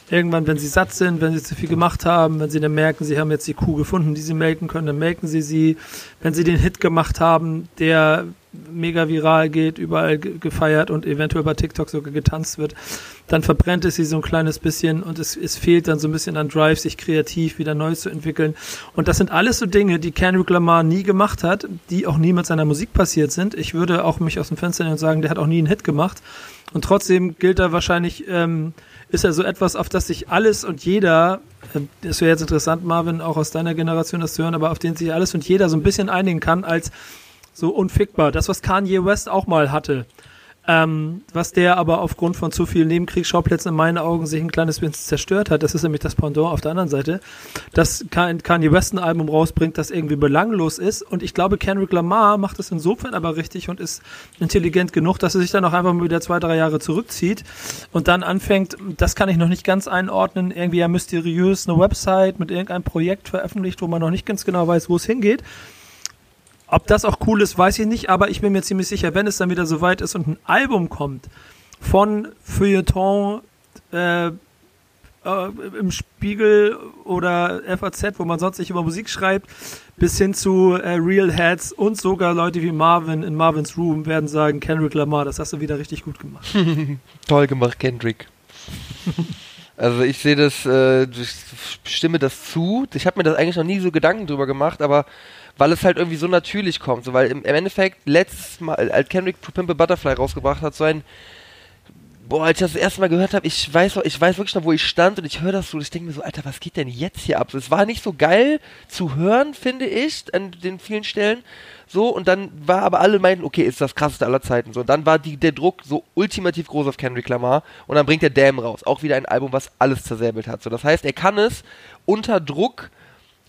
irgendwann, wenn sie satt sind, wenn sie zu viel gemacht haben, wenn sie dann merken, sie haben jetzt die Kuh gefunden, die sie melken können, dann melken sie sie. Wenn sie den Hit gemacht haben, der mega viral geht, überall gefeiert und eventuell bei TikTok sogar getanzt wird, dann verbrennt es sie so ein kleines bisschen und es, es fehlt dann so ein bisschen an Drive, sich kreativ wieder neu zu entwickeln. Und das sind alles so Dinge, die Kendrick Lamar nie gemacht hat, die auch nie mit seiner Musik passiert sind. Ich würde auch mich aus dem Fenster nehmen und sagen, der hat auch nie einen Hit gemacht. Und trotzdem gilt er wahrscheinlich, ähm, ist er so etwas, auf das sich alles und jeder, äh, das wäre jetzt interessant, Marvin, auch aus deiner Generation das zu hören, aber auf den sich alles und jeder so ein bisschen einigen kann als so unfickbar. Das, was Kanye West auch mal hatte. Ähm, was der aber aufgrund von zu vielen Nebenkriegsschauplätzen in meinen Augen sich ein kleines bisschen zerstört hat, das ist nämlich das Pendant auf der anderen Seite, dass Kanye West ein Album rausbringt, das irgendwie belanglos ist. Und ich glaube, Kendrick Lamar macht es insofern aber richtig und ist intelligent genug, dass er sich dann auch einfach mal wieder zwei, drei Jahre zurückzieht und dann anfängt, das kann ich noch nicht ganz einordnen, irgendwie ja mysteriös eine Website mit irgendeinem Projekt veröffentlicht, wo man noch nicht ganz genau weiß, wo es hingeht ob das auch cool ist, weiß ich nicht, aber ich bin mir ziemlich sicher, wenn es dann wieder so weit ist und ein Album kommt von Feuilleton äh, äh, im Spiegel oder FAZ, wo man sonst nicht über Musik schreibt, bis hin zu äh, Real Heads und sogar Leute wie Marvin in Marvins Room werden sagen, Kendrick Lamar, das hast du wieder richtig gut gemacht. Toll gemacht, Kendrick. also ich sehe das, äh, ich stimme das zu. Ich habe mir das eigentlich noch nie so Gedanken drüber gemacht, aber weil es halt irgendwie so natürlich kommt. So, weil im, im Endeffekt letztes Mal, als Kendrick To Pimp a Butterfly rausgebracht hat, so ein boah, als ich das, das erste Mal gehört habe, ich weiß, ich weiß wirklich noch, wo ich stand und ich höre das so und ich denke mir so, Alter, was geht denn jetzt hier ab? Es war nicht so geil zu hören, finde ich, an den vielen Stellen. So, und dann war aber alle meinten, okay, ist das krasseste aller Zeiten. So, und dann war die, der Druck so ultimativ groß auf Kendrick Lamar und dann bringt der Damn raus. Auch wieder ein Album, was alles zersäbelt hat. So, das heißt, er kann es unter Druck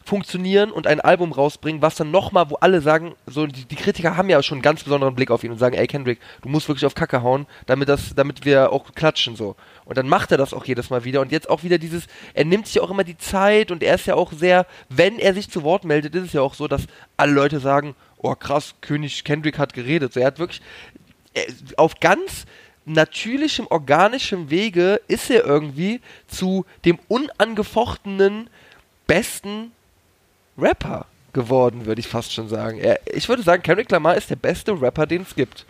funktionieren und ein Album rausbringen, was dann nochmal, wo alle sagen, so die, die, Kritiker haben ja schon einen ganz besonderen Blick auf ihn und sagen, ey Kendrick, du musst wirklich auf Kacke hauen, damit das, damit wir auch klatschen so. Und dann macht er das auch jedes Mal wieder und jetzt auch wieder dieses, er nimmt sich auch immer die Zeit und er ist ja auch sehr, wenn er sich zu Wort meldet, ist es ja auch so, dass alle Leute sagen, oh krass, König Kendrick hat geredet. So, er hat wirklich er, auf ganz natürlichem, organischem Wege ist er irgendwie zu dem unangefochtenen besten Rapper geworden, würde ich fast schon sagen. Er, ich würde sagen, Kendrick Lamar ist der beste Rapper, den es gibt.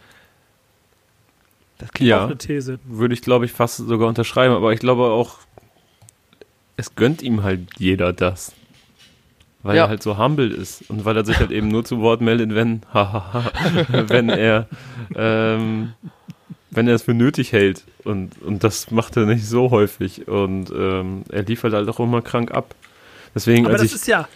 Das klingt ja, auch eine These. Würde ich, glaube ich, fast sogar unterschreiben, aber ich glaube auch, es gönnt ihm halt jeder das. weil Ja. er halt so humble ist und weil er sich halt eben nur zu Wort meldet, wenn, wenn er, ähm, wenn er es für nötig hält. Und, und das macht er nicht so häufig. Und ähm, er liefert halt auch immer krank ab. Deswegen, Aber als das ist ja.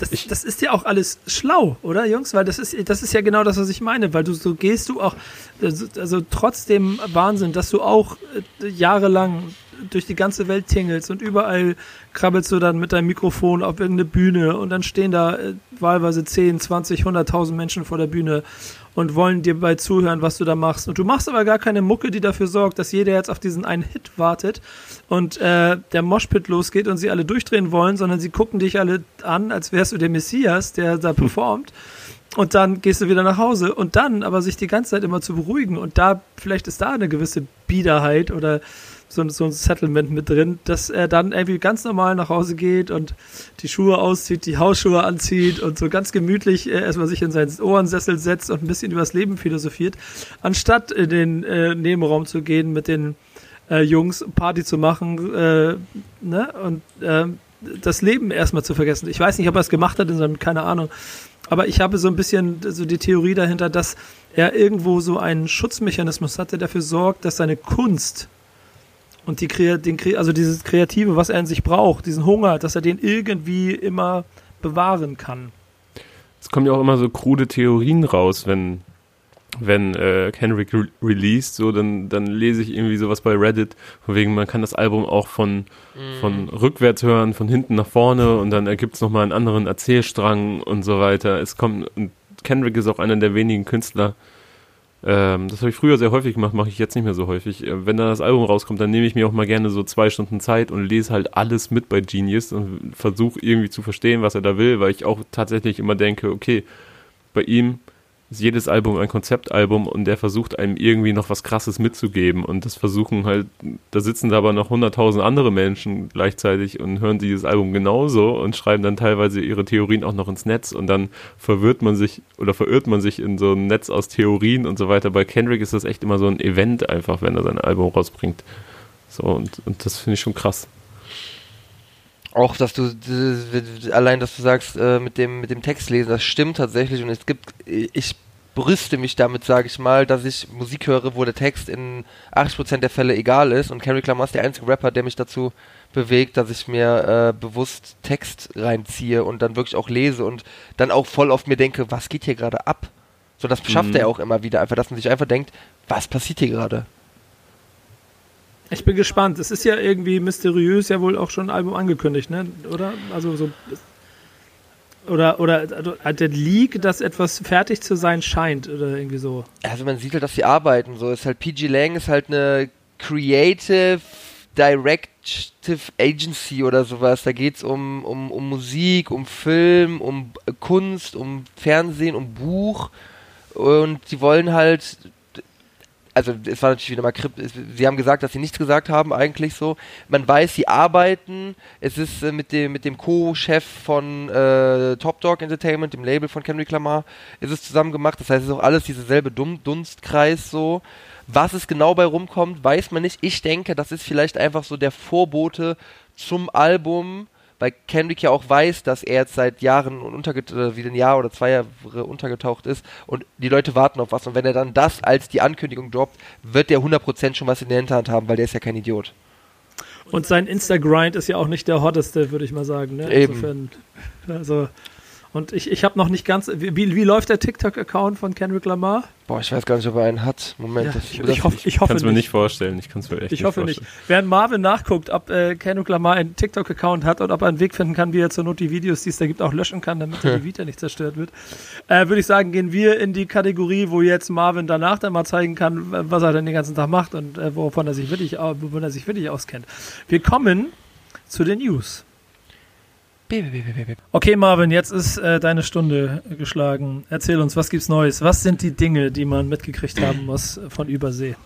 Das, Ich- das ist ja auch alles schlau, oder Jungs? Weil das ist, das ist ja genau das, was ich meine. Weil du so gehst du auch, also, also trotz dem Wahnsinn, dass du auch äh, jahrelang durch die ganze Welt tingelst und überall krabbelst du dann mit deinem Mikrofon auf irgendeine Bühne und dann stehen da äh, wahlweise 10, 20, 100.000 Menschen vor der Bühne und wollen dir bei zuhören, was du da machst. Und du machst aber gar keine Mucke, die dafür sorgt, dass jeder jetzt auf diesen einen Hit wartet und äh, der Moshpit losgeht und sie alle durchdrehen wollen, sondern sie gucken dich alle an, als wärst du der Messias, der da performt. Und dann gehst du wieder nach Hause und dann aber sich die ganze Zeit immer zu beruhigen und da, vielleicht ist da eine gewisse Biederheit oder so, ein- so ein Settlement mit drin, dass er dann irgendwie ganz normal nach Hause geht und die Schuhe auszieht, die Hausschuhe anzieht und so ganz gemütlich äh, erstmal sich in seinen Ohrensessel setzt und ein bisschen übers Leben philosophiert, anstatt in den äh, Nebenraum zu gehen mit den äh, Jungs, Party zu machen äh, ne? und äh, das Leben erstmal zu vergessen. Ich weiß nicht, ob er es gemacht hat, in seinem, keine Ahnung. Aber ich habe so ein bisschen so die Theorie dahinter, dass er irgendwo so einen Schutzmechanismus hat, der dafür sorgt, dass seine Kunst und die den, also dieses Kreative, was er in sich braucht, diesen Hunger, dass er den irgendwie immer bewahren kann. es kommen ja auch immer so krude Theorien raus, wenn, wenn äh, Kendrick re released, so, dann, dann lese ich irgendwie sowas bei Reddit, von wegen, man kann das Album auch von, von rückwärts hören, von hinten nach vorne und dann ergibt es nochmal einen anderen Erzählstrang und so weiter. Es kommt, und Kendrick ist auch einer der wenigen Künstler, ähm, das habe ich früher sehr häufig gemacht, mache ich jetzt nicht mehr so häufig. Äh, wenn da das Album rauskommt, dann nehme ich mir auch mal gerne so zwei Stunden Zeit und lese halt alles mit bei Genius und versuche irgendwie zu verstehen, was er da will, weil ich auch tatsächlich immer denke, okay, bei ihm ist jedes Album ein Konzeptalbum und der versucht einem irgendwie noch was Krasses mitzugeben und das versuchen halt, da sitzen da aber noch hunderttausend andere Menschen gleichzeitig und hören dieses Album genauso und schreiben dann teilweise ihre Theorien auch noch ins Netz und dann verwirrt man sich oder verirrt man sich in so ein Netz aus Theorien und so weiter. Bei Kendrick ist das echt immer so ein Event einfach, wenn er sein Album rausbringt. So und, und das finde ich schon krass. Auch, dass du allein, dass du sagst, äh, mit dem mit dem Text lesen, das stimmt tatsächlich und es gibt, ich brüste mich damit, sage ich mal, dass ich Musik höre, wo der Text in 80% der Fälle egal ist und Kendrick Lamar ist der einzige Rapper, der mich dazu bewegt, dass ich mir äh, bewusst Text reinziehe und dann wirklich auch lese und dann auch voll oft mir denke, was geht hier gerade ab? So, das schafft Mhm. er auch immer wieder, einfach, dass man sich einfach denkt, was passiert hier gerade? Ich bin gespannt. Es ist ja irgendwie mysteriös ja wohl auch schon ein Album angekündigt, ne? Oder? Also so. Oder, oder also, der Leak, dass etwas fertig zu sein scheint, oder irgendwie so. Also man sieht halt, dass sie arbeiten. So ist halt PG Lang ist halt eine Creative Directive Agency oder sowas. Da geht's um, um, um Musik, um Film, um Kunst, um Fernsehen, um Buch. Und die wollen halt. Also es war natürlich wieder mal es- Sie haben gesagt, dass sie nichts gesagt haben, eigentlich so. Man weiß, sie arbeiten. Es ist äh, mit dem mit dem Co-Chef von äh, Top Dog Entertainment, dem Label von Kendrick Lamar, ist es zusammen gemacht. Das heißt, es ist auch alles dieselbe Dun Dunstkreis so. Was es genau bei rumkommt, weiß man nicht. Ich denke, das ist vielleicht einfach so der Vorbote zum Album, weil Kendrick ja auch weiß, dass er jetzt seit Jahren unterget oder wie ein Jahr oder zwei Jahre untergetaucht ist und die Leute warten auf was. Und wenn er dann das als die Ankündigung droppt, wird der 100% schon was in der Hinterhand haben, weil der ist ja kein Idiot. Und sein Insta-Grind ist ja auch nicht der hotteste, würde ich mal sagen. Ne? Eben. Insofern, also, und ich, ich habe noch nicht ganz. Wie, wie läuft der TikTok-Account von Kendrick Lamar? Boah, ich weiß gar nicht, ob er einen hat. Moment, Ja, ich, das, ich, hoffe, ich hoffe Kannst mir nicht. nicht vorstellen. Ich kann es mir echt Ich nicht hoffe nicht. vorstellen. Während Marvin nachguckt, ob äh, Kendrick Lamar einen TikTok-Account hat und ob er einen Weg finden kann, wie er zur Not die Videos, die es da gibt, auch löschen kann, damit die Vita nicht zerstört wird, äh, würde ich sagen, gehen wir in die Kategorie, wo jetzt Marvin danach dann mal zeigen kann, was er denn den ganzen Tag macht und äh, wovon er sich wirklich, wovon er sich wirklich auskennt. Wir kommen zu den News. Okay, Marvin, jetzt ist äh, deine Stunde geschlagen. Erzähl uns, was gibt's Neues? Was sind die Dinge, die man mitgekriegt haben muss von Übersee?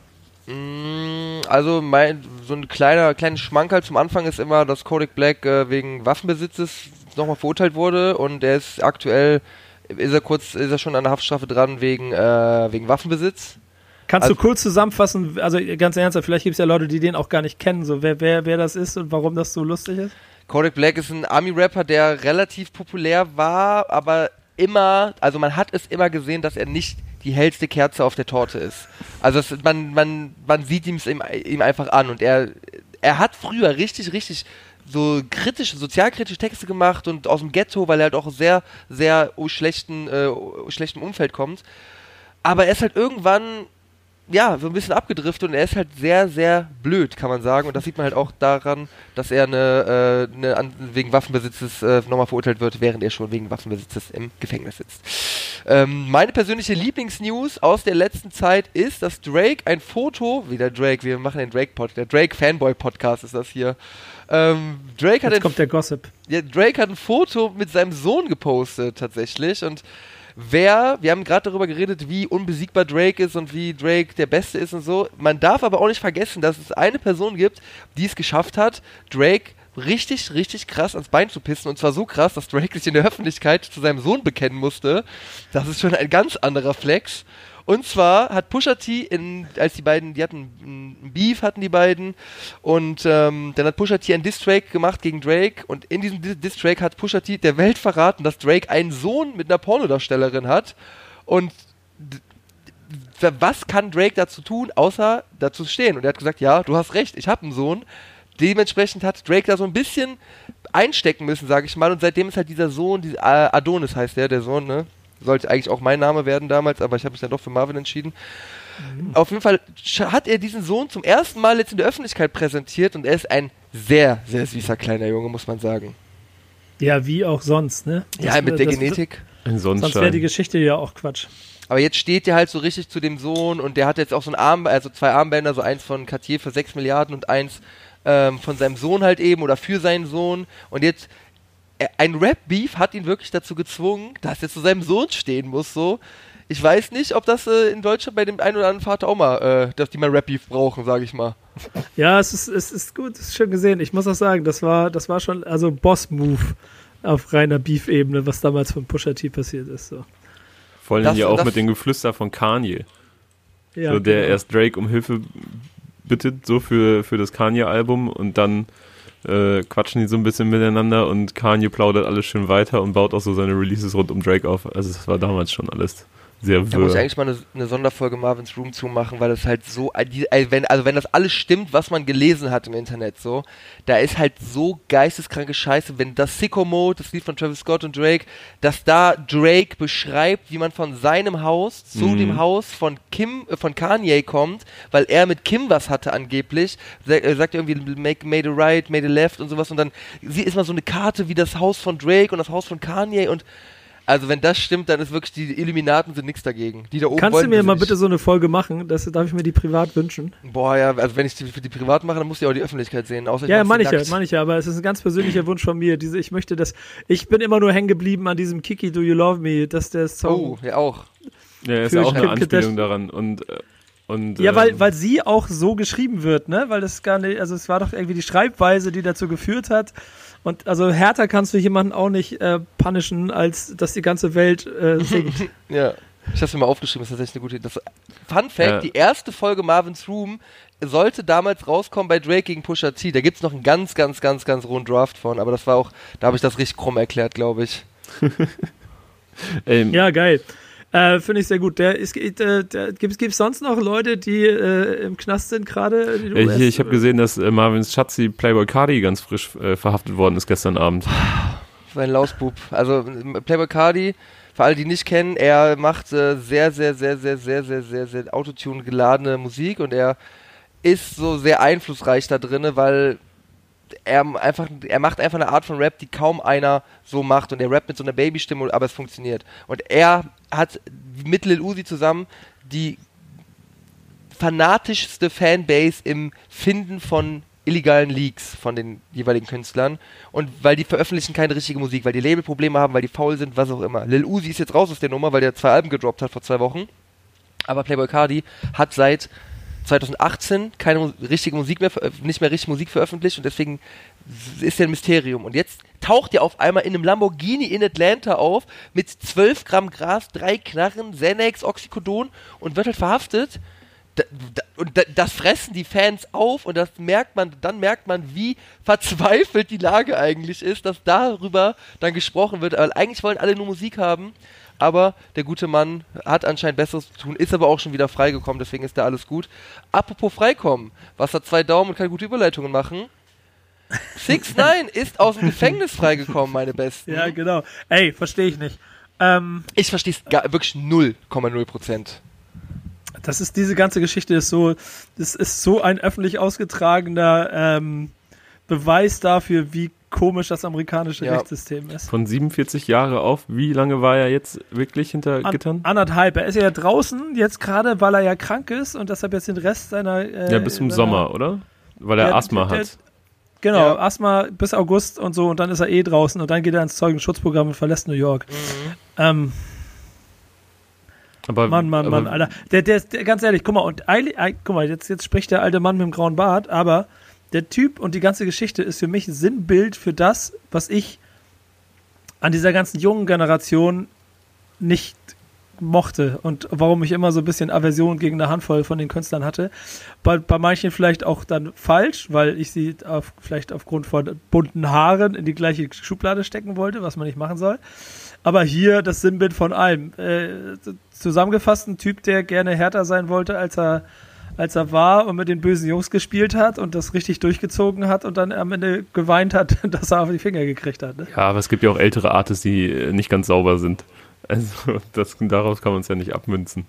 Mm, Also mein, so ein kleiner kleines Schmankerl zum Anfang ist immer, dass Kodak Black äh, wegen Waffenbesitzes nochmal verurteilt wurde und er ist aktuell ist er kurz ist er schon an der Haftstrafe dran wegen äh, wegen Waffenbesitz. Kannst Also- du kurz zusammenfassen, also ganz ernsthaft, vielleicht gibt es ja Leute, die den auch gar nicht kennen, so wer, wer, wer das ist und warum das so lustig ist? Kodak Black ist ein Army-Rapper, der relativ populär war, aber immer, also man hat es immer gesehen, dass er nicht die hellste Kerze auf der Torte ist. Also es, man, man, man sieht ihm, ihm einfach an und er, er hat früher richtig, richtig so kritische, sozialkritische Texte gemacht und aus dem Ghetto, weil er halt auch sehr, sehr schlechten, äh, schlechtem Umfeld kommt. Aber er ist halt irgendwann ja, so ein bisschen abgedriftet und er ist halt sehr, sehr blöd, kann man sagen. Und das sieht man halt auch daran, dass er eine, äh, eine wegen Waffenbesitzes äh, nochmal verurteilt wird, während er schon wegen Waffenbesitzes im Gefängnis sitzt. Ähm, meine persönliche Lieblingsnews aus der letzten Zeit ist, dass Drake ein Foto, wieder Drake, wir machen den Drake-Podcast, der Drake-Fanboy-Podcast ist das hier. Ähm, Drake Jetzt hat kommt der Gossip. Ja, Drake hat ein Foto mit seinem Sohn gepostet, tatsächlich. Und wer, wir haben gerade darüber geredet, wie unbesiegbar Drake ist und wie Drake der Beste ist und so. Man darf aber auch nicht vergessen, dass es eine Person gibt, die es geschafft hat, Drake richtig, richtig krass ans Bein zu pissen. Und zwar so krass, dass Drake sich in der Öffentlichkeit zu seinem Sohn bekennen musste. Das ist schon ein ganz anderer Flex. Und zwar hat Pusha T, in, als die beiden, die hatten ein Beef, hatten die beiden, und ähm, dann hat Pusha T einen Diss-Track gemacht gegen Drake, und in diesem Diss-Track hat Pusha T der Welt verraten, dass Drake einen Sohn mit einer Pornodarstellerin hat, und was kann Drake dazu tun, außer dazu stehen? Und er hat gesagt, ja, du hast recht, ich habe einen Sohn. Dementsprechend hat Drake da so ein bisschen einstecken müssen, sage ich mal. Und seitdem ist halt dieser Sohn, dieser Adonis heißt der, der Sohn, ne? Sollte eigentlich auch mein Name werden damals, aber ich habe mich dann doch für Marvin entschieden. Mhm. Auf jeden Fall hat er diesen Sohn zum ersten Mal jetzt in der Öffentlichkeit präsentiert und er ist ein sehr, sehr süßer kleiner Junge, muss man sagen. Ja, wie auch sonst, ne? Das, ja, mit der Genetik. Ein sonst wäre die Geschichte ja auch Quatsch. Aber jetzt steht er halt so richtig zu dem Sohn und der hat jetzt auch so ein Arm, also zwei Armbänder, so eins von Cartier für 6 Milliarden und eins ähm, von seinem Sohn halt eben oder für seinen Sohn. Und jetzt ein Rap-Beef hat ihn wirklich dazu gezwungen, dass er zu seinem Sohn stehen muss, so. Ich weiß nicht, ob das äh, in Deutschland bei dem einen oder anderen Vater auch mal, äh, dass die mal Rap-Beef brauchen, sage ich mal. Ja, es ist, es ist gut, es ist schön gesehen. Ich muss auch sagen, das war, das war schon, also Boss-Move auf reiner Beef-Ebene, was damals von Pusha T passiert ist, so. Vor allem ja auch mit dem Geflüster von Kanye. Ja, so, der genau. erst Drake um Hilfe bittet, so für, für das Kanye-Album und dann äh, quatschen die so ein bisschen miteinander und Kanye plaudert alles schön weiter und baut auch so seine Releases rund um Drake auf. Also das war damals schon alles sehr wirr. Da muss ich eigentlich mal eine, eine, Sonderfolge Marvin's Room zumachen, weil das halt so, äh, wenn, also wenn das alles stimmt, was man gelesen hat im Internet, so, da ist halt so geisteskranke Scheiße, wenn das Sicko Mode, das Lied von Travis Scott und Drake, dass da Drake beschreibt, wie man von seinem Haus zu mhm. dem Haus von Kim, äh, von Kanye kommt, weil er mit Kim was hatte angeblich, äh, sagt irgendwie, make, made a right, made a left und sowas und dann ist mal so eine Karte wie das Haus von Drake und das Haus von Kanye und also wenn das stimmt, dann ist wirklich die Illuminaten sind nichts dagegen. Die da oben Kannst du mir mal bitte so eine Folge machen? Das darf ich mir die privat wünschen. Boah, ja, also wenn ich die für die privat mache, dann muss die auch die Öffentlichkeit sehen. Außer ja, meine ich ja, meine ich ja, aber es ist ein ganz persönlicher Wunsch von mir. Diese, ich möchte das, ich bin immer nur hängen geblieben an diesem Kiki Do You Love Me, dass der Song. Oh, ja auch. Ja, ist ja auch eine Anspielung daran und äh, und, ja, weil, ähm, weil sie auch so geschrieben wird, ne? Weil das gar nicht, also es war doch irgendwie die Schreibweise, die dazu geführt hat. Und also härter kannst du jemanden auch nicht äh, punishen, als dass die ganze Welt äh, singt. ja. Ich hab's mir mal aufgeschrieben, das ist tatsächlich eine gute Idee. Das, Fun Fact, ja. die erste Folge Marvin's Room sollte damals rauskommen bei Drake gegen Pusha T. Da gibt's noch einen ganz, ganz, ganz, ganz rohen Draft von, aber das war auch, da habe ich das richtig krumm erklärt, glaube ich. ähm, ja, geil. Äh, Finde ich sehr gut. Der ist, äh, gibt es sonst noch Leute, die äh, im Knast sind gerade? Äh, ich, ich habe gesehen, dass äh, Marvins Schatzi Playboy Cardi ganz frisch äh, verhaftet worden ist gestern Abend. Ich Lausbub. Also Playboy Cardi, für alle, die nicht kennen, er macht äh, sehr, sehr, sehr, sehr, sehr, sehr, sehr, sehr Autotune geladene Musik und er ist so sehr einflussreich da drin, weil er einfach, er macht einfach eine Art von Rap, die kaum einer so macht und er rappt mit so einer Babystimme, aber es funktioniert. Und er hat mit Lil Uzi zusammen die fanatischste Fanbase im Finden von illegalen Leaks von den jeweiligen Künstlern und weil die veröffentlichen keine richtige Musik, weil die Labelprobleme haben, weil die faul sind, was auch immer. Lil Uzi ist jetzt raus aus der Nummer, weil der zwei Alben gedroppt hat vor zwei Wochen. Aber Playboy Cardi hat seit 2018 keine richtige Musik mehr, nicht mehr richtig Musik veröffentlicht und deswegen ist er ein Mysterium. Und jetzt taucht er auf einmal in einem Lamborghini in Atlanta auf mit 12 Gramm Gras, drei Knarren, Xanax, Oxycodon und wird halt verhaftet. und da, das fressen die Fans auf und das merkt man, dann merkt man, wie verzweifelt die Lage eigentlich ist, dass darüber dann gesprochen wird. Weil eigentlich wollen alle nur Musik haben, aber der gute Mann hat anscheinend Besseres zu tun, ist aber auch schon wieder freigekommen, deswegen ist da alles gut. Apropos freikommen, was hat zwei Daumen und kann gute Überleitungen machen. 6 9 ist aus dem Gefängnis freigekommen, meine Besten. Ja, genau. Ey, verstehe ich nicht. Ähm, Ich verstehe es wirklich 0,0 Prozent. das ist diese ganze Geschichte ist so, das ist so ein öffentlich ausgetragener ähm, Beweis dafür, wie komisch das amerikanische Ja. Rechtssystem ist. Von 47 Jahre auf, wie lange war er jetzt wirklich hinter An, Gittern? anderthalb. Er ist ja draußen jetzt gerade, weil er ja krank ist und deshalb jetzt den Rest seiner äh, ja, bis zum Sommer, oder? Weil er Der- Asthma der- hat. Genau, Ja. Asthma bis August und so und dann ist er eh draußen und dann geht er ins Zeugenschutzprogramm und verlässt New York. Ähm, Aber, Mann, Mann, aber Mann, Alter. Der, der, ist- der, ganz ehrlich, guck mal, und guck mal, jetzt, jetzt spricht der alte Mann mit dem grauen Bart, aber der Typ und die ganze Geschichte ist für mich Sinnbild für das, was ich an dieser ganzen jungen Generation nicht mochte und warum ich immer so ein bisschen Aversion gegen eine Handvoll von den Künstlern hatte. Bei, bei manchen vielleicht auch dann falsch, weil ich sie auf, vielleicht aufgrund von bunten Haaren in die gleiche Schublade stecken wollte, was man nicht machen soll. Aber hier das Sinnbild von allem. Äh, zusammengefasst ein Typ, der gerne härter sein wollte, als er, als er war und mit den bösen Jungs gespielt hat und das richtig durchgezogen hat und dann am Ende geweint hat, dass er auf die Finger gekriegt hat. Ne? ja, aber es gibt ja auch ältere Artists, die äh, nicht ganz sauber sind. Also das, daraus kann man es ja nicht abmünzen.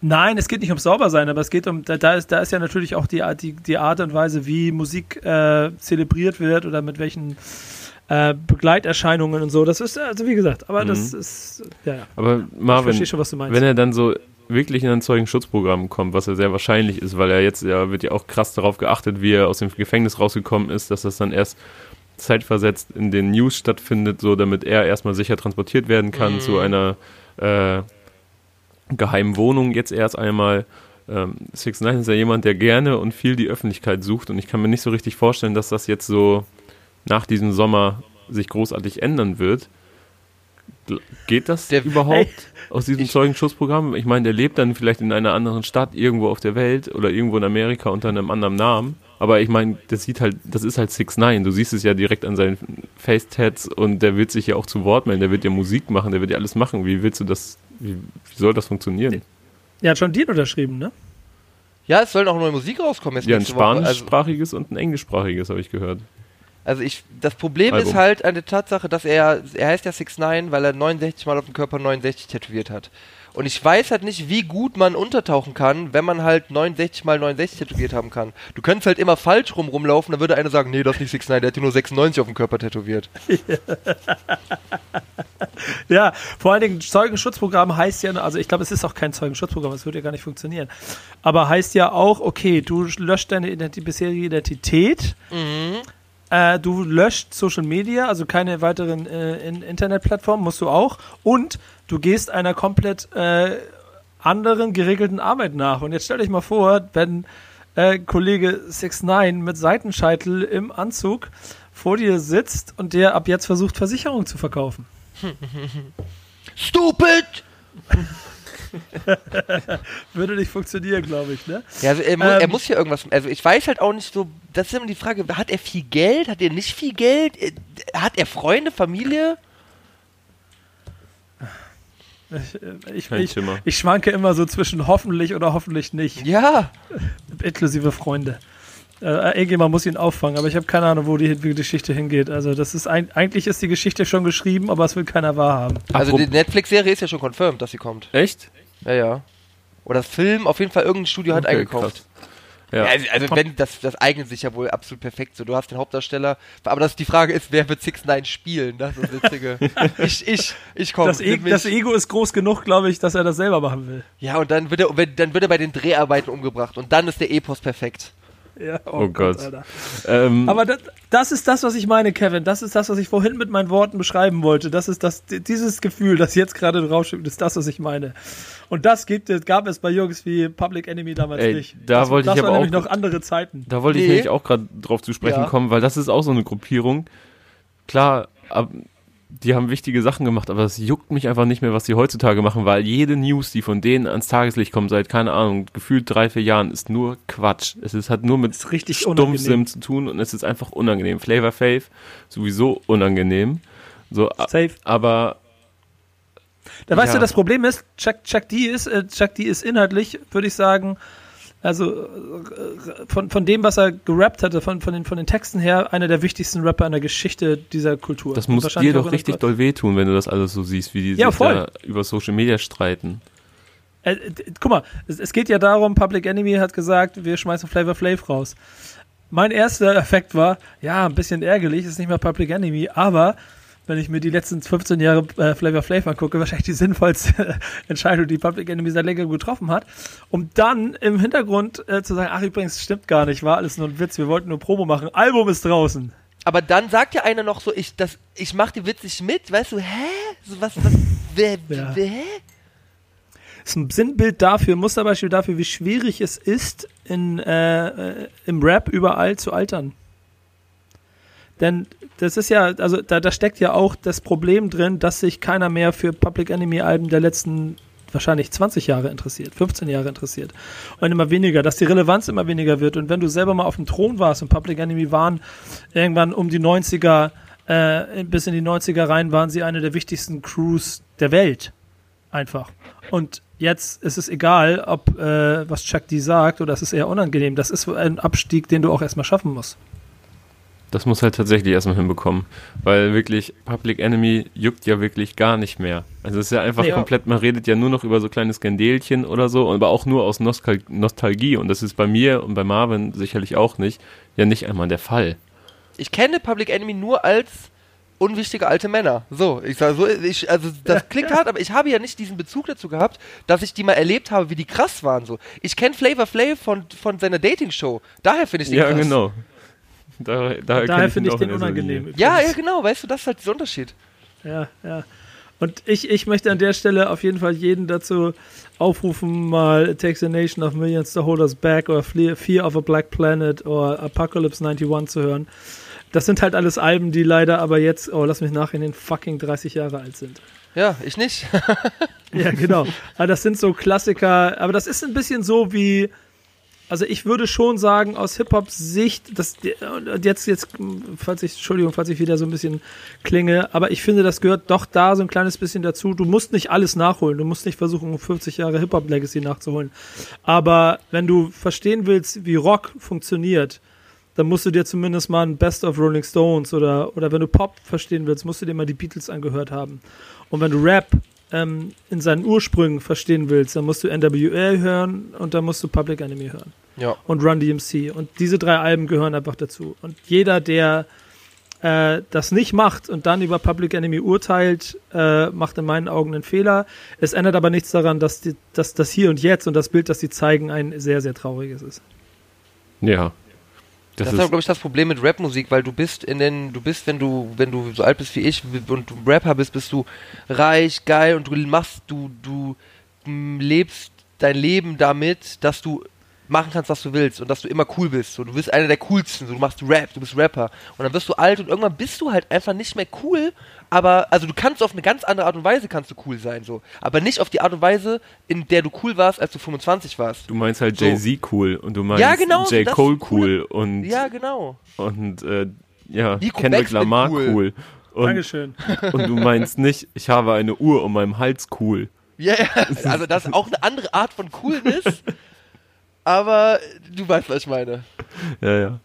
Nein, es geht nicht ums Saubersein, aber es geht um, da, da, ist, da ist ja natürlich auch die, Art- die, die Art und Weise, wie Musik äh, zelebriert wird oder mit welchen äh, Begleiterscheinungen und so. Das ist, also wie gesagt, aber das Mhm. ist, ja. Aber Ich Marvin, verstehe schon, was du meinst. wenn er dann so wirklich in ein Zeugenschutzprogramm kommt, was ja sehr wahrscheinlich ist, weil er jetzt ja wird ja auch krass darauf geachtet, wie er aus dem Gefängnis rausgekommen ist, dass das dann erst zeitversetzt in den News stattfindet, so damit er erstmal sicher transportiert werden kann Mhm. zu einer äh, geheimen Wohnung jetzt erst einmal. Ähm, Six Nine ist ja jemand, der gerne und viel die Öffentlichkeit sucht und ich kann mir nicht so richtig vorstellen, dass das jetzt so nach diesem Sommer sich großartig ändern wird. Geht das Der- überhaupt aus diesem Ich- Zeugenschutzprogramm? Ich meine, der lebt dann vielleicht in einer anderen Stadt irgendwo auf der Welt oder irgendwo in Amerika unter einem anderen Namen. Aber ich meine, das sieht halt, das ist halt Six Nine. Du siehst es ja direkt an seinen Face-Tats und der wird sich ja auch zu Wort melden. Der wird ja Musik machen, der wird ja alles machen. Wie willst du das? Wie, wie soll das funktionieren? Er hat schon Deal unterschrieben, ne? Ja, es soll auch neue Musik rauskommen jetzt Ja, ein. Also, spanischsprachiges und ein englischsprachiges habe ich gehört. Also ich, das Problem Album. ist halt an der Tatsache, dass er, er heißt ja 6 9 weil er 69 Mal auf dem Körper 69 tätowiert hat. Und ich weiß halt nicht, wie gut man untertauchen kann, wenn man halt 69 mal 69 tätowiert haben kann. Du könntest halt immer falsch rum rumlaufen, dann würde einer sagen, nee, das ist nicht 6 9 der hat hier nur 96 auf dem Körper tätowiert. Ja, vor allen Dingen Zeugenschutzprogramm heißt ja, also ich glaube, es ist auch kein Zeugenschutzprogramm, das würde ja gar nicht funktionieren. Aber heißt ja auch, okay, du löscht deine Identi bisherige Identität, äh, du löscht Social Media, also keine weiteren äh, in Internetplattformen, musst du auch, und du gehst einer komplett äh, anderen geregelten Arbeit nach. Und jetzt stell dich mal vor, wenn äh, Kollege 69 mit Seitenscheitel im Anzug vor dir sitzt und der ab jetzt versucht, Versicherungen zu verkaufen. Stupid! Würde nicht funktionieren, glaube ich, ne? Ja, also er, mu Ähm. er muss ja irgendwas. Also ich weiß halt auch nicht so. Das ist immer die Frage: Hat er viel Geld? Hat er nicht viel Geld? Äh, Hat er Freunde, Familie? Ich, äh, ich, ich, ich schwanke immer so zwischen hoffentlich oder hoffentlich nicht, Ja. inklusive Freunde. Äh, irgendjemand muss ihn auffangen, aber ich habe keine Ahnung, wo die, wie die Geschichte hingeht. Also das ist ein, eigentlich ist die Geschichte schon geschrieben, aber es will keiner wahrhaben. Also die Netflix-Serie ist ja schon confirmed, dass sie kommt. Echt? Ja, ja. Oder das Film, auf jeden Fall irgendein Studio hat Okay, eingekauft. krass. Ja. Ja. also, also wenn, das, das eignet sich ja wohl absolut perfekt so. Du hast den Hauptdarsteller, aber das, die Frage ist, wer wird 6 9 spielen? Das ist das Witzige. ich, ich, ich komme. Das, e das Ego ist groß genug, glaube ich, dass er das selber machen will. ja, und dann wird, er, wenn- dann wird er bei den Dreharbeiten umgebracht. Und dann ist der Epos perfekt. Ja, Oh Gott. Alter. Ähm, Aber das, das ist das, was ich meine, Kevin. Das ist das, was ich vorhin mit meinen Worten beschreiben wollte. Das ist das, dieses Gefühl, das jetzt gerade rausschickt, ist das, was ich meine. Und das gibt, es- gab es bei Jungs wie Public Enemy damals Ey, nicht. da das, wollte das ich aber nämlich auch- noch andere Zeiten. Da wollte ich Nee. nämlich auch gerade drauf zu sprechen Ja. kommen, weil das ist auch so eine Gruppierung. Klar, ab, die haben wichtige Sachen gemacht, aber es juckt mich einfach nicht mehr, was die heutzutage machen, weil jede News, die von denen ans Tageslicht kommt, seit, keine Ahnung, gefühlt drei, vier Jahren, ist nur Quatsch. Es ist, hat nur mit ist richtig Stumpfsim zu tun und es ist einfach unangenehm. Flavor Fave, sowieso unangenehm. So, Safe. aber Da weißt Ja. du, das Problem ist, Chuck, Chuck D ist, äh, Chuck D ist inhaltlich, würde ich sagen, also äh, von, von dem, was er gerappt hatte, von, von, den, von den Texten her, einer der wichtigsten Rapper in der Geschichte dieser Kultur. das muss dir doch richtig doll wehtun, wenn du das alles so siehst, wie die Ja, sich da über Social Media streiten. Äh, äh, guck mal, es, es geht ja darum, Public Enemy hat gesagt, wir schmeißen Flavor Flav raus. Mein erster Effekt war, ja, ein bisschen ärgerlich, ist nicht mehr Public Enemy, aber wenn ich mir die letzten 15 Jahre äh, Flavor Flav angucke, wahrscheinlich die sinnvollste Entscheidung, die Public Enemy seit längerem getroffen hat, um dann im Hintergrund äh, zu sagen, ach übrigens, stimmt gar nicht, war alles nur ein Witz, wir wollten nur Promo machen, Album ist draußen. Aber dann sagt ja einer noch so, ich, das, ich mach die witzig mit, weißt du, hä? So was, was, wer, Ja. wer, ist ein Sinnbild dafür, ein Musterbeispiel dafür, wie schwierig es ist, in, äh, äh, im Rap überall zu altern. Denn das ist ja, also da, da steckt ja auch das Problem drin, dass sich keiner mehr für Public Enemy Alben der letzten wahrscheinlich 20 Jahre interessiert, 15 Jahre interessiert. Und immer weniger, dass die Relevanz immer weniger wird. Und wenn du selber mal auf dem Thron warst und Public Enemy waren irgendwann um die 90er äh, bis in die 90er rein waren sie eine der wichtigsten Crews der Welt. Einfach. Und jetzt ist es egal, ob äh, was Chuck D sagt oder es ist eher unangenehm, das ist ein Abstieg, den du auch erstmal schaffen musst. Das muss halt tatsächlich erstmal hinbekommen, weil wirklich Public Enemy juckt ja wirklich gar nicht mehr. Also es ist ja einfach Nee. komplett, man redet ja nur noch über so kleine Skandelchen oder so, aber auch nur aus Nostal Nostalgie und das ist bei mir und bei Marvin sicherlich auch nicht, ja nicht einmal der Fall. Ich kenne Public Enemy nur als unwichtige alte Männer. So, ich sage so, ich, also das klingt hart, aber ich habe ja nicht diesen Bezug dazu gehabt, dass ich die mal erlebt habe, wie die krass waren. So, ich kenne Flavor Flav von von seiner Dating-Show. Daher finde ich den Ja, krass. genau. Da, daher Daher finde ich den in unangenehm. Ja, ja, genau. Weißt du, das ist halt dieser Unterschied. Ja, ja. Und ich, ich möchte an der Stelle auf jeden Fall jeden dazu aufrufen, mal It Takes a Nation of Millions to Hold Us Back oder Fear of a Black Planet oder Apocalypse 91 zu hören. Das sind halt alles Alben, die leider aber jetzt, oh, lass mich nachrechnen, fucking 30 Jahre alt sind. Ja, ich nicht. Ja, genau. Aber das sind so Klassiker, aber das ist ein bisschen so wie, also ich würde schon sagen, aus Hip-Hop-Sicht, das, und jetzt, jetzt, falls ich, Entschuldigung, falls ich wieder so ein bisschen klinge, aber ich finde, das gehört doch da so ein kleines bisschen dazu. Du musst nicht alles nachholen. Du musst nicht versuchen, 50 Jahre Hip-Hop-Legacy nachzuholen. Aber wenn du verstehen willst, wie Rock funktioniert, dann musst du dir zumindest mal ein Best of Rolling Stones oder, oder wenn du Pop verstehen willst, musst du dir mal die Beatles angehört haben. Und wenn du Rap ähm, in seinen Ursprüngen verstehen willst, dann musst du NWA hören und dann musst du Public Enemy hören Ja. und Run DMC. Und diese drei Alben gehören einfach dazu. Und jeder, der äh, das nicht macht und dann über Public Enemy urteilt, äh, macht in meinen Augen einen Fehler. Es ändert aber nichts daran, dass, die, dass das Hier und Jetzt und das Bild, das sie zeigen, ein sehr, sehr trauriges ist. Ja. Das, Das, ist glaube ich, das Problem mit Rapmusik, weil du bist in den, du bist, wenn du, wenn du so alt bist wie ich und du Rapper bist, bist du reich, geil und du machst, du, du lebst dein Leben damit, dass du machen kannst, was du willst und dass du immer cool bist. So, du bist einer der coolsten, so, du machst Rap, du bist Rapper. Und dann wirst du alt und irgendwann bist du halt einfach nicht mehr cool, aber, also du kannst auf eine ganz andere Art und Weise kannst du cool sein, so. Aber nicht auf die Art und Weise, in der du cool warst, als du 25 warst. du meinst halt So. Jay-Z cool und du meinst Ja, genau, J. Cole cool und, Ja, genau. und äh, ja, Nico Kendrick Backspin Lamar cool. cool. Und, Dankeschön. und du meinst nicht, ich habe eine Uhr um meinem Hals cool. Ja, ja, also das ist auch eine andere Art von Coolness. aber du weißt, was ich meine. Ja, ja.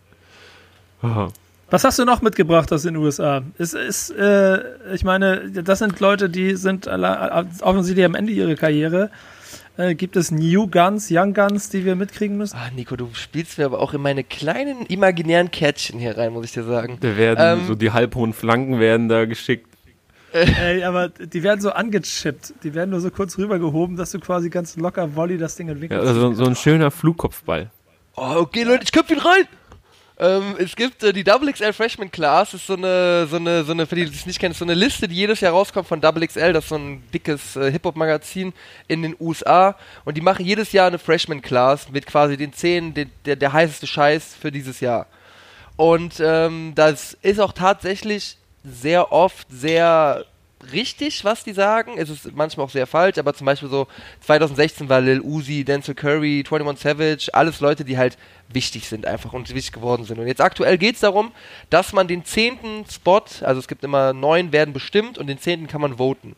Ah, Was hast du noch mitgebracht aus den USA? Es ist, äh, ich meine, das sind Leute, die sind alle, offensichtlich am Ende ihrer Karriere. Äh, gibt es New Guns, Young Guns, die wir mitkriegen müssen? Ah, Nico, du spielst mir aber auch in meine kleinen imaginären Kärtchen hier rein, muss ich dir sagen. da werden Ähm, so die halbhohen Flanken werden da geschickt. Ey, aber die werden so angechippt. Die werden nur so kurz rübergehoben, dass du quasi ganz locker Volley das Ding Ja, entwickelst. also so ein schöner Flugkopfball. Oh, okay, Leute, ich köpfe ihn rein! Ähm, es gibt äh, die Double XL Freshman Class, ist so eine, so eine, so eine, für die, die es nicht kennen, ist so eine Liste, die jedes Jahr rauskommt von Double XL, das ist so ein dickes äh, Hip-Hop-Magazin in den USA. Und die machen jedes Jahr eine Freshman Class mit quasi den 10, den, der, der heißeste Scheiß für dieses Jahr. Und ähm, das ist auch tatsächlich sehr oft sehr richtig, was die sagen. Es ist manchmal auch sehr falsch, aber zum Beispiel so 2016 war Lil Uzi, Denzel Curry, 21 Savage, alles Leute, die halt wichtig sind einfach und wichtig geworden sind. Und jetzt aktuell geht es darum, dass man den zehnten Spot, also es gibt immer neun werden bestimmt und den zehnten kann man voten.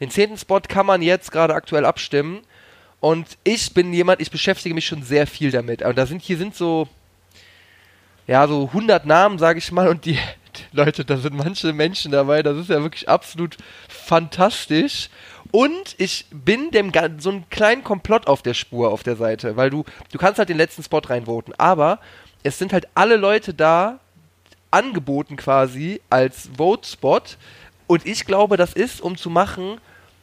Den zehnten Spot kann man jetzt gerade aktuell abstimmen. Und ich bin jemand, ich beschäftige mich schon sehr viel damit. Und da sind, hier sind so, ja, so 100 Namen, sage ich mal, und die, Leute, da sind manche Menschen dabei, das ist ja wirklich absolut fantastisch. Und ich bin dem so einen kleinen Komplott auf der Spur auf der Seite, weil du, du kannst halt den letzten Spot reinvoten, aber es sind halt alle Leute da angeboten quasi als Vote-Spot. Und ich glaube, das ist, um zu machen,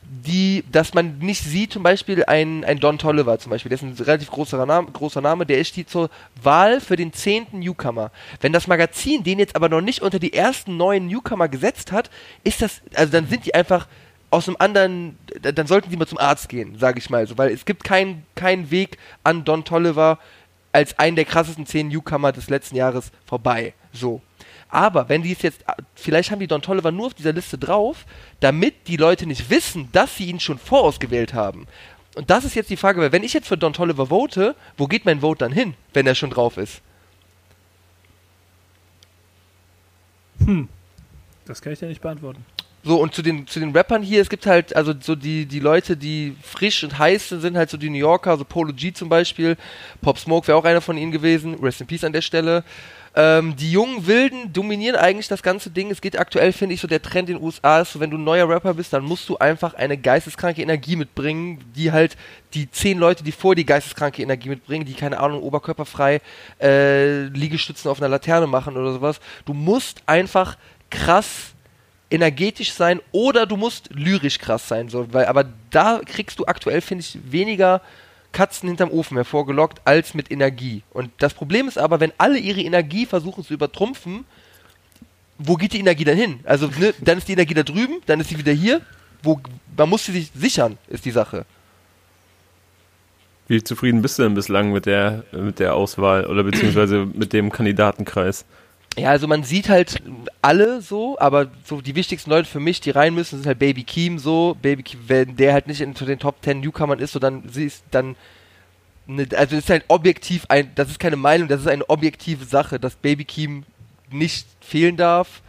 die, dass man nicht sieht, zum Beispiel ein, ein Don Tolliver zum Beispiel, der ist ein relativ großer Name, großer Name, der steht zur Wahl für den zehnten Newcomer. Wenn das Magazin den jetzt aber noch nicht unter die ersten neuen Newcomer gesetzt hat, ist das, also dann sind die einfach aus einem anderen, dann sollten die mal zum Arzt gehen, sage ich mal so, weil es gibt keinen kein Weg an Don Tolliver als einen der krassesten zehn Newcomer des letzten Jahres vorbei. So. Aber wenn die es jetzt, vielleicht haben die Don Tolliver nur auf dieser Liste drauf, damit die Leute nicht wissen, dass sie ihn schon vorausgewählt haben. Und das ist jetzt die Frage, weil wenn ich jetzt für Don Tolliver vote, wo geht mein Vote dann hin, wenn er schon drauf ist? Hm. Das kann ich dir nicht beantworten. So, und zu den, zu den Rappern hier, es gibt halt, also so die, die Leute, die frisch und heiß sind, sind halt so die New Yorker, so Polo G zum Beispiel. Pop Smoke wäre auch einer von ihnen gewesen. Rest in Peace an der Stelle. Ähm, die jungen Wilden dominieren eigentlich das ganze Ding. Es geht aktuell, finde ich, so der Trend in den USA ist, so wenn du ein neuer Rapper bist, dann musst du einfach eine geisteskranke Energie mitbringen, die halt die zehn Leute, die vor die geisteskranke Energie mitbringen, die keine Ahnung, oberkörperfrei äh, Liegestützen auf einer Laterne machen oder sowas. Du musst einfach krass energetisch sein oder du musst lyrisch krass sein, so, weil, aber da kriegst du aktuell, finde ich, weniger Katzen hinterm Ofen hervorgelockt als mit Energie. Und das Problem ist aber, wenn alle ihre Energie versuchen zu übertrumpfen, wo geht die Energie dann hin? Also, ne, dann ist die Energie da drüben, dann ist sie wieder hier. Wo, man muss sie sich sichern, ist die Sache. Wie zufrieden bist du denn bislang mit der, mit der Auswahl oder beziehungsweise mit dem Kandidatenkreis? Ja, also man sieht halt alle so, aber so die wichtigsten Leute für mich, die rein müssen, sind halt Baby Keem so. Baby Keem, wenn der halt nicht unter den Top 10 Newcomern ist, so dann sie ist dann ne, also ist halt objektiv ein, das ist keine Meinung, das ist eine objektive Sache, dass Baby Keem nicht fehlen darf.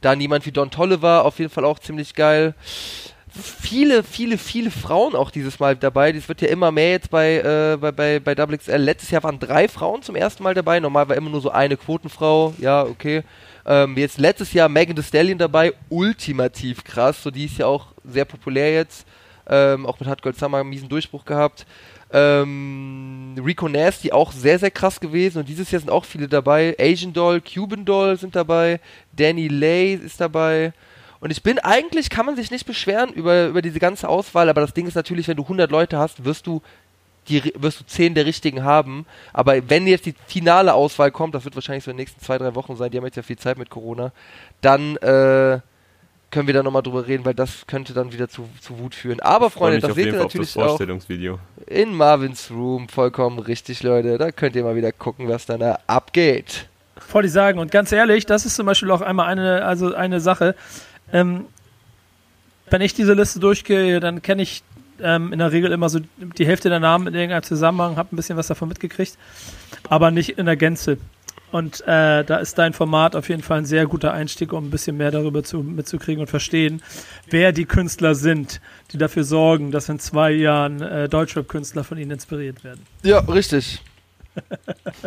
Da niemand wie Don Tolliver, auf jeden Fall auch ziemlich geil viele, viele, viele Frauen auch dieses Mal dabei. Das wird ja immer mehr jetzt bei, äh, bei, bei, bei XXL. Letztes Jahr waren drei Frauen zum ersten Mal dabei. Normal war immer nur so eine Quotenfrau. Ja, okay. Ähm, jetzt letztes Jahr Megan Thee Stallion dabei. Ultimativ krass. So, die ist ja auch sehr populär jetzt. Ähm, auch mit Hot Gold Summer einen miesen Durchbruch gehabt. Ähm, Rico Nasty auch sehr, sehr krass gewesen. Und dieses Jahr sind auch viele dabei. Asian Doll, Cuban Doll sind dabei. Danny Lay ist dabei. Und ich bin eigentlich, kann man sich nicht beschweren über, über diese ganze Auswahl, aber das Ding ist natürlich, wenn du 100 Leute hast, wirst du die wirst du 10 der richtigen haben. Aber wenn jetzt die finale Auswahl kommt, das wird wahrscheinlich so in den nächsten zwei, drei Wochen sein, die haben jetzt ja viel Zeit mit Corona, dann äh, können wir da nochmal drüber reden, weil das könnte dann wieder zu, zu Wut führen. Aber Freunde, das seht ihr natürlich auch in Marvins Room, vollkommen richtig, Leute. Da könnt ihr mal wieder gucken, was dann da abgeht. Voll die sagen. Und ganz ehrlich, das ist zum Beispiel auch einmal eine, also eine Sache, ähm, wenn ich diese Liste durchgehe, dann kenne ich ähm, in der Regel immer so die Hälfte der Namen in irgendeinem Zusammenhang, habe ein bisschen was davon mitgekriegt, aber nicht in der Gänze. Und äh, da ist dein Format auf jeden Fall ein sehr guter Einstieg, um ein bisschen mehr darüber zu, mitzukriegen und verstehen, wer die Künstler sind, die dafür sorgen, dass in zwei Jahren äh, Deutschrap-Künstler von ihnen inspiriert werden. Ja, richtig.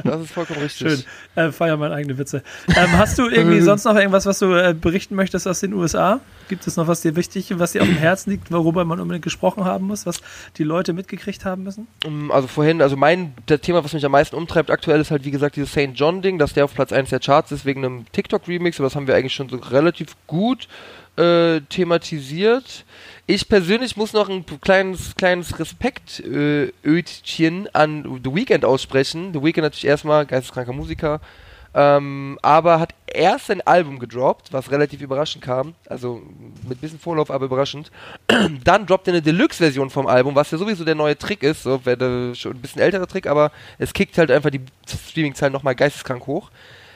Das ist vollkommen richtig. Schön. Äh, feier meine eigene Witze. Ähm, hast du irgendwie sonst noch irgendwas, was du äh, berichten möchtest aus den USA? Gibt es noch was dir wichtig, was dir auf dem Herzen liegt, worüber man unbedingt gesprochen haben muss, was die Leute mitgekriegt haben müssen? Also vorhin, also mein das Thema, was mich am meisten umtreibt aktuell, ist halt wie gesagt dieses St. John-Ding, dass der auf Platz 1 der Charts ist wegen einem TikTok-Remix, aber das haben wir eigentlich schon so relativ gut äh, thematisiert. Ich persönlich muss noch ein kleines, kleines Respekt-Ötchen äh, an The Weeknd aussprechen. The Weeknd natürlich erstmal geisteskranker Musiker, ähm, aber hat erst ein Album gedroppt, was relativ überraschend kam, also mit bisschen Vorlauf, aber überraschend. Dann droppt er eine Deluxe-Version vom Album, was ja sowieso der neue Trick ist, so wäre schon ein bisschen älterer Trick, aber es kickt halt einfach die Streaming-Zahlen nochmal geisteskrank hoch.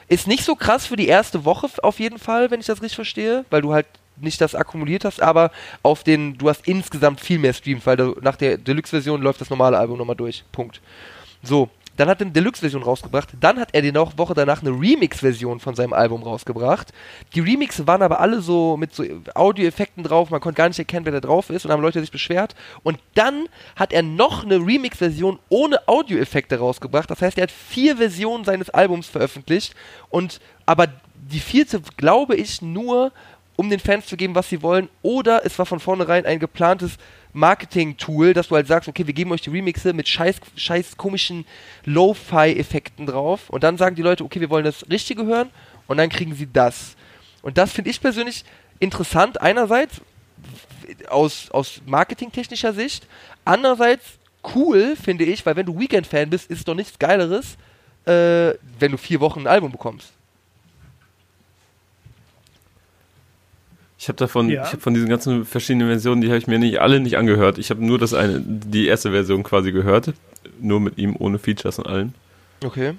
Ist nicht so krass für die erste Woche auf jeden Fall, wenn ich das richtig verstehe, weil du halt nicht das akkumuliert hast, aber auf den, du hast insgesamt viel mehr Streams, weil du, nach der Deluxe-Version läuft das normale Album nochmal durch. Punkt. So, dann hat er eine Deluxe-Version rausgebracht. Dann hat er die Woche danach eine Remix-Version von seinem Album rausgebracht. Die Remixe waren aber alle so mit so Audio-Effekten drauf. Man konnte gar nicht erkennen, wer da drauf ist. Und haben Leute sich beschwert. Und dann hat er noch eine Remix-Version ohne Audio-Effekte rausgebracht. Das heißt, er hat vier Versionen seines Albums veröffentlicht. Und aber die vierte, glaube ich, nur um den Fans zu geben, was sie wollen. Oder es war von vornherein ein geplantes Marketing-Tool, dass du halt sagst, okay, wir geben euch die Remixe mit scheiß, scheiß komischen Lo-Fi-Effekten drauf und dann sagen die Leute, okay, wir wollen das Richtige hören und dann kriegen sie das. Und das finde ich persönlich interessant, einerseits aus, aus marketingtechnischer Sicht, andererseits cool, finde ich, weil wenn du Weekend-Fan bist, ist es doch nichts Geileres, äh, wenn du vier Wochen ein Album bekommst. Ich habe davon, ja. ich habe von diesen ganzen verschiedenen Versionen, die habe ich mir nicht alle nicht angehört. Ich habe nur das eine, die erste Version quasi gehört, nur mit ihm ohne Features und allen. Okay.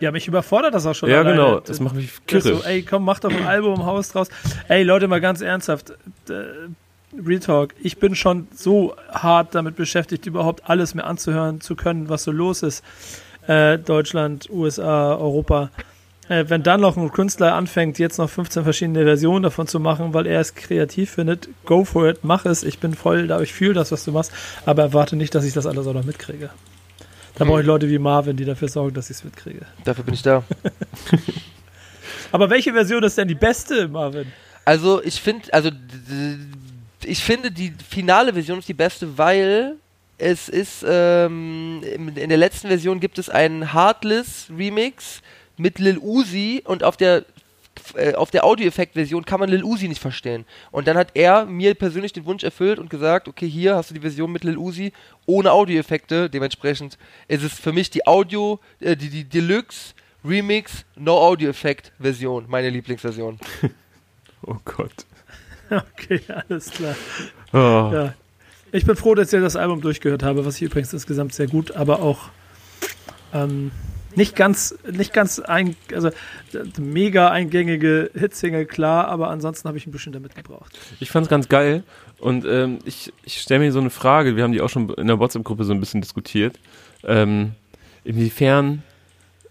Ja, mich überfordert das auch schon. Ja, alleine. genau, das macht mich kirre. So, ey, komm, mach doch ein Album, Haus draus. Ey, Leute, mal ganz ernsthaft. Real Talk, ich bin schon so hart damit beschäftigt, überhaupt alles mehr anzuhören zu können, was so los ist. Äh, Deutschland, USA, Europa äh, wenn dann noch ein Künstler anfängt, jetzt noch 15 verschiedene Versionen davon zu machen, weil er es kreativ findet, go for it, mach es. Ich bin voll da, ich fühle das, was du machst, aber erwarte nicht, dass ich das alles auch noch mitkriege. Da brauche ich Leute wie Marvin, die dafür sorgen, dass ich es mitkriege. Dafür bin ich da. aber welche Version ist denn die beste, Marvin? Also ich finde, also ich finde die finale Version ist die beste, weil es ist ähm, in der letzten Version gibt es einen Heartless Remix, mit Lil Uzi und auf der äh, auf der Audioeffekt-Version kann man Lil Uzi nicht verstehen. Und dann hat er mir persönlich den Wunsch erfüllt und gesagt, okay, hier hast du die Version mit Lil Uzi ohne Audioeffekte. Dementsprechend ist es für mich die Audio, äh, die, die Deluxe Remix No Audio-Effekt-Version, meine Lieblingsversion. oh Gott. Okay, alles klar. Oh. Ja. Ich bin froh, dass ich das Album durchgehört habe, was ich übrigens insgesamt sehr gut, aber auch ähm, nicht ganz, nicht ganz ein, also mega eingängige Hitsingle, klar, aber ansonsten habe ich ein bisschen damit gebraucht. Ich fand es ganz geil und ähm, ich, ich stelle mir so eine Frage, wir haben die auch schon in der WhatsApp-Gruppe so ein bisschen diskutiert, ähm, inwiefern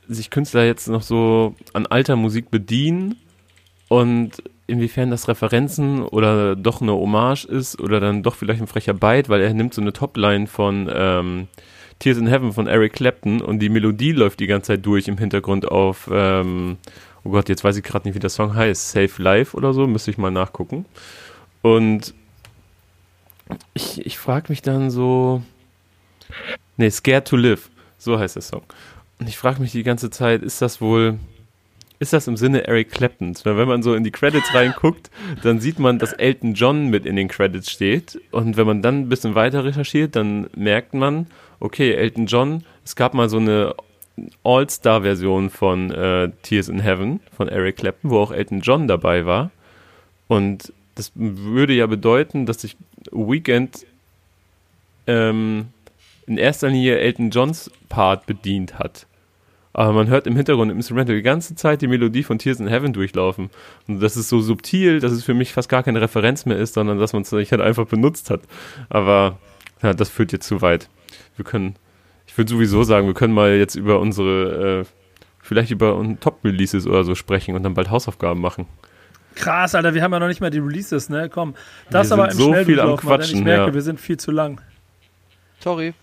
sich Künstler jetzt noch so an alter Musik bedienen und inwiefern das Referenzen oder doch eine Hommage ist oder dann doch vielleicht ein frecher Byte, weil er nimmt so eine Topline von ähm, Tears in Heaven von Eric Clapton und die Melodie läuft die ganze Zeit durch im Hintergrund auf, ähm, oh Gott, jetzt weiß ich gerade nicht, wie der Song heißt, Safe Life oder so, müsste ich mal nachgucken. Und ich, ich frage mich dann so, nee, Scared to Live, so heißt der Song. Und ich frage mich die ganze Zeit, ist das wohl, ist das im Sinne Eric Claptons? Weil wenn man so in die Credits reinguckt, dann sieht man, dass Elton John mit in den Credits steht. Und wenn man dann ein bisschen weiter recherchiert, dann merkt man, okay, Elton John, es gab mal so eine All-Star-Version von äh, Tears in Heaven von Eric Clapton, wo auch Elton John dabei war. Und das würde ja bedeuten, dass sich Weekend ähm, in erster Linie Elton Johns Part bedient hat. Aber man hört im Hintergrund im Instrumental die ganze Zeit die Melodie von Tears in Heaven durchlaufen. Und das ist so subtil, dass es für mich fast gar keine Referenz mehr ist, sondern dass man es halt einfach benutzt hat. Aber ja, das führt jetzt zu weit wir können, ich würde sowieso sagen, wir können mal jetzt über unsere, äh, vielleicht über Top-Releases oder so sprechen und dann bald Hausaufgaben machen. Krass, Alter, wir haben ja noch nicht mal die Releases, ne? Komm, das wir aber im so viel am Quatschen, ich merke, ja. wir sind viel zu lang. Sorry.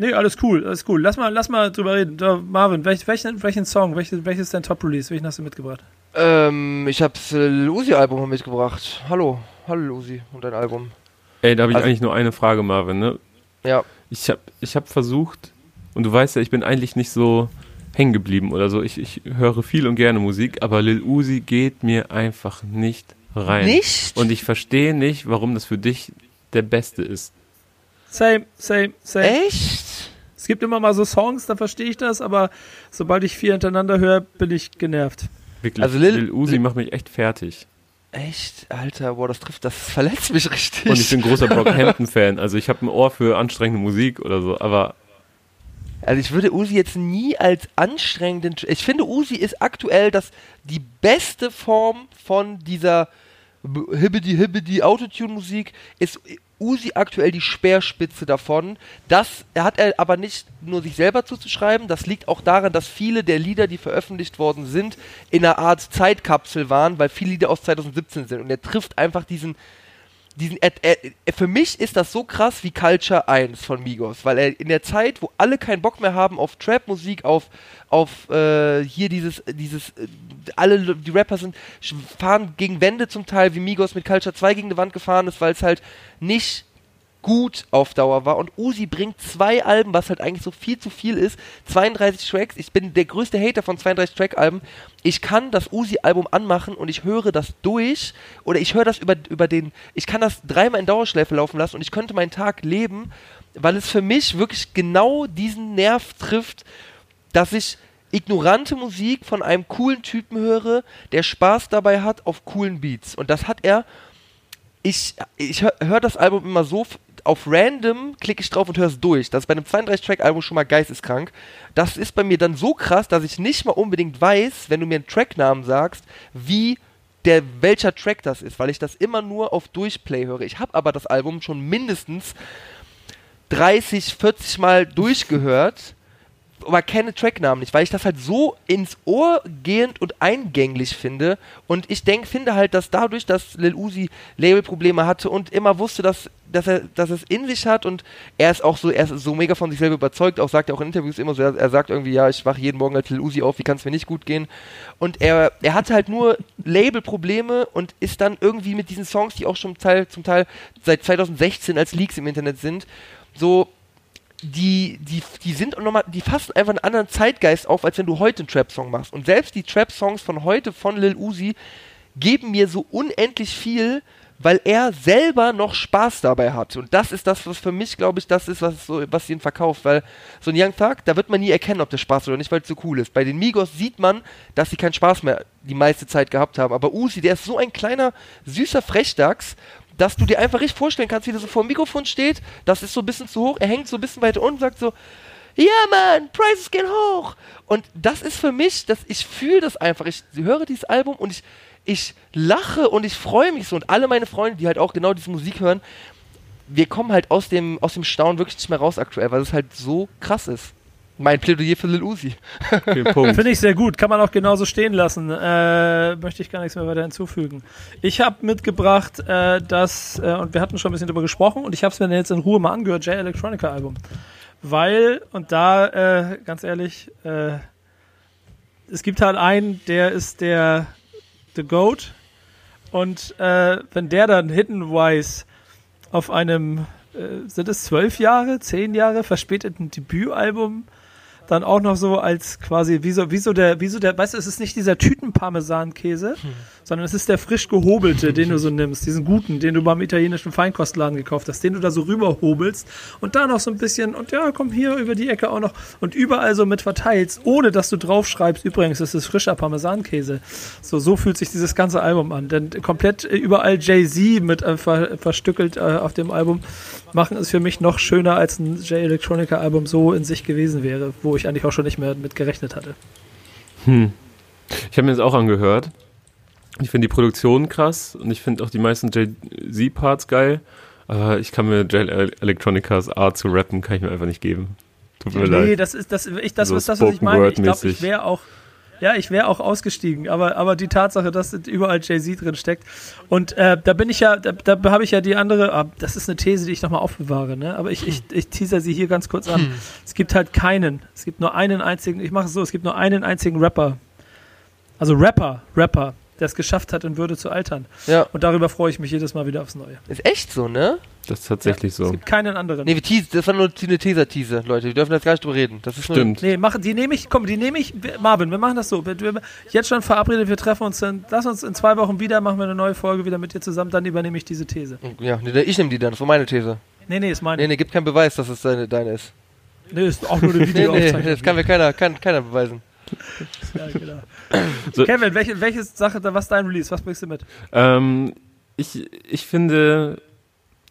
Nee, alles cool, alles cool. Lass mal, lass mal drüber reden. Da, Marvin, welch, welchen, welchen Song, welches, welches ist dein Top-Release? Welchen hast du mitgebracht? Ähm, ich hab's äh, Lucy-Album mitgebracht. Hallo, hallo Lucy und dein Album. Ey, da habe ich also, eigentlich nur eine Frage, Marvin, ne? Ja ich habe ich hab versucht, und du weißt ja, ich bin eigentlich nicht so hängen geblieben oder so. Ich, ich höre viel und gerne Musik, aber Lil Uzi geht mir einfach nicht rein. Nicht? Und ich verstehe nicht, warum das für dich der Beste ist. Same, same, same. Echt? Es gibt immer mal so Songs, da verstehe ich das, aber sobald ich vier hintereinander höre, bin ich genervt. Wirklich, also Lil, Lil Uzi Lil macht mich echt fertig. Echt? Alter, boah, das trifft, das verletzt mich richtig. Und ich bin großer Brockhampton-Fan. Also ich habe ein Ohr für anstrengende Musik oder so, aber. Also ich würde Uzi jetzt nie als anstrengenden. Ich finde Uzi ist aktuell das die beste Form von dieser Hibbidi Hibbidi Autotune Musik ist Uzi aktuell die Speerspitze davon. Das hat er aber nicht nur sich selber zuzuschreiben, das liegt auch daran, dass viele der Lieder, die veröffentlicht worden sind, in einer Art Zeitkapsel waren, weil viele Lieder aus 2017 sind. Und er trifft einfach diesen, diesen er, er, für mich ist das so krass wie Culture 1 von Migos, weil er in der Zeit, wo alle keinen Bock mehr haben auf Trap-Musik, auf, auf äh, hier dieses, dieses, äh, alle die Rapper sind, fahren gegen Wände zum Teil, wie Migos mit Culture 2 gegen die Wand gefahren ist, weil es halt nicht gut auf Dauer war. Und Uzi bringt zwei Alben, was halt eigentlich so viel zu viel ist. 32 Tracks. Ich bin der größte Hater von 32 Track-Alben. Ich kann das Uzi-Album anmachen und ich höre das durch. Oder ich höre das über, über den. Ich kann das dreimal in Dauerschleife laufen lassen und ich könnte meinen Tag leben, weil es für mich wirklich genau diesen Nerv trifft, dass ich ignorante Musik von einem coolen Typen höre, der Spaß dabei hat auf coolen Beats. Und das hat er. Ich, ich höre hör das Album immer so auf random klicke ich drauf und höre es durch. Das ist bei einem 32-Track-Album schon mal geisteskrank. Das ist bei mir dann so krass, dass ich nicht mal unbedingt weiß, wenn du mir einen Tracknamen sagst, wie der welcher Track das ist, weil ich das immer nur auf Durchplay höre. Ich habe aber das Album schon mindestens 30, 40 Mal durchgehört aber kenne Tracknamen nicht, weil ich das halt so ins Ohr gehend und eingänglich finde. Und ich denke, finde halt, dass dadurch, dass Lil Uzi Labelprobleme hatte und immer wusste, dass, dass er dass es in sich hat und er ist auch so, er ist so mega von sich selber überzeugt, auch sagt er auch in Interviews immer so, er, er sagt irgendwie, ja, ich wache jeden Morgen als Lil Uzi auf, wie kann es mir nicht gut gehen? Und er, er hatte halt nur Labelprobleme und ist dann irgendwie mit diesen Songs, die auch schon Teil, zum Teil seit 2016 als Leaks im Internet sind, so die, die, die sind nochmal, die fassen einfach einen anderen Zeitgeist auf, als wenn du heute einen Trap-Song machst. Und selbst die Trap-Songs von heute von Lil Uzi geben mir so unendlich viel, weil er selber noch Spaß dabei hat. Und das ist das, was für mich, glaube ich, das ist, was, so, was ihn verkauft. Weil so ein Young Thug, da wird man nie erkennen, ob der Spaß oder nicht, weil es so cool ist. Bei den Migos sieht man, dass sie keinen Spaß mehr die meiste Zeit gehabt haben. Aber Uzi, der ist so ein kleiner, süßer Frechdachs dass du dir einfach richtig vorstellen kannst, wie der so vor dem Mikrofon steht, das ist so ein bisschen zu hoch, er hängt so ein bisschen weiter unten und sagt so, ja man, Prices gehen hoch. Und das ist für mich, dass ich fühle das einfach. Ich höre dieses Album und ich, ich lache und ich freue mich so. Und alle meine Freunde, die halt auch genau diese Musik hören, wir kommen halt aus dem, aus dem Staunen wirklich nicht mehr raus aktuell, weil es halt so krass ist. Mein Plädoyer für Lil Uzi. Finde ich sehr gut. Kann man auch genauso stehen lassen. Äh, möchte ich gar nichts mehr weiter hinzufügen. Ich habe mitgebracht, äh, dass, äh, und wir hatten schon ein bisschen drüber gesprochen, und ich habe es mir jetzt in Ruhe mal angehört, J Electronica Album. Weil, und da, äh, ganz ehrlich, äh, es gibt halt einen, der ist der The Goat. Und äh, wenn der dann Hidden-Wise auf einem, sind es zwölf Jahre, zehn Jahre verspäteten Debütalbum dann auch noch so als quasi, wie so, wie so der, wie so der, weißt du, es ist nicht dieser Tütenparmesankäse, hm. sondern es ist der frisch gehobelte, den du so nimmst, diesen guten, den du beim italienischen Feinkostladen gekauft hast, den du da so rüberhobelst und da noch so ein bisschen und ja, komm hier über die Ecke auch noch und überall so mit verteilst, ohne dass du draufschreibst, übrigens, es ist frischer Parmesankäse. So, so fühlt sich dieses ganze Album an, denn komplett überall Jay-Z mit äh, ver, verstückelt äh, auf dem Album machen es für mich noch schöner als ein J Electronica Album so in sich gewesen wäre, wo ich eigentlich auch schon nicht mehr mit gerechnet hatte. Hm. Ich habe mir das auch angehört. Ich finde die Produktion krass und ich finde auch die meisten Jay-Z-Parts geil. Aber ich kann mir J Electronicas Art zu rappen, kann ich mir einfach nicht geben. Tut mir nee, leid. Nee, das ist das, ich, das, so ist das, was ich meine. Ich glaube, ich wäre auch ja, ich wäre auch ausgestiegen, aber, aber die Tatsache, dass überall Jay-Z drin steckt. Und äh, da bin ich ja, da, da habe ich ja die andere, ah, das ist eine These, die ich nochmal aufbewahre, ne? Aber ich, ich, ich teaser sie hier ganz kurz an. Hm. Es gibt halt keinen, es gibt nur einen einzigen, ich mache es so, es gibt nur einen einzigen Rapper. Also Rapper, Rapper, der es geschafft hat, in Würde zu altern. Ja. Und darüber freue ich mich jedes Mal wieder aufs Neue. Ist echt so, ne? Das ist tatsächlich ja, so. Es gibt keinen anderen. Nee, wir das war nur eine Teaser-Teaser, Leute. Wir dürfen jetzt gar nicht drüber reden. Das ist Stimmt. nee, machen, die nehme ich, komm, die nehme ich, Marvin, wir machen das so. Wir, wir, jetzt schon verabredet, wir treffen uns dann, lass uns in zwei Wochen wieder, machen wir eine neue Folge wieder mit dir zusammen, dann übernehme ich diese These. Ja, nee, ich nehme die dann, das war meine These. Nee, nee, ist meine. Nee, nee, gibt keinen Beweis, dass es deine, deine ist. Nee, ist auch nur eine Video. nee, nee, das kann mir keiner, kann, keiner beweisen. Ja, genau. So. Kevin, welche, welche Sache, was ist dein Release? Was bringst du mit? Ähm, ich, ich finde,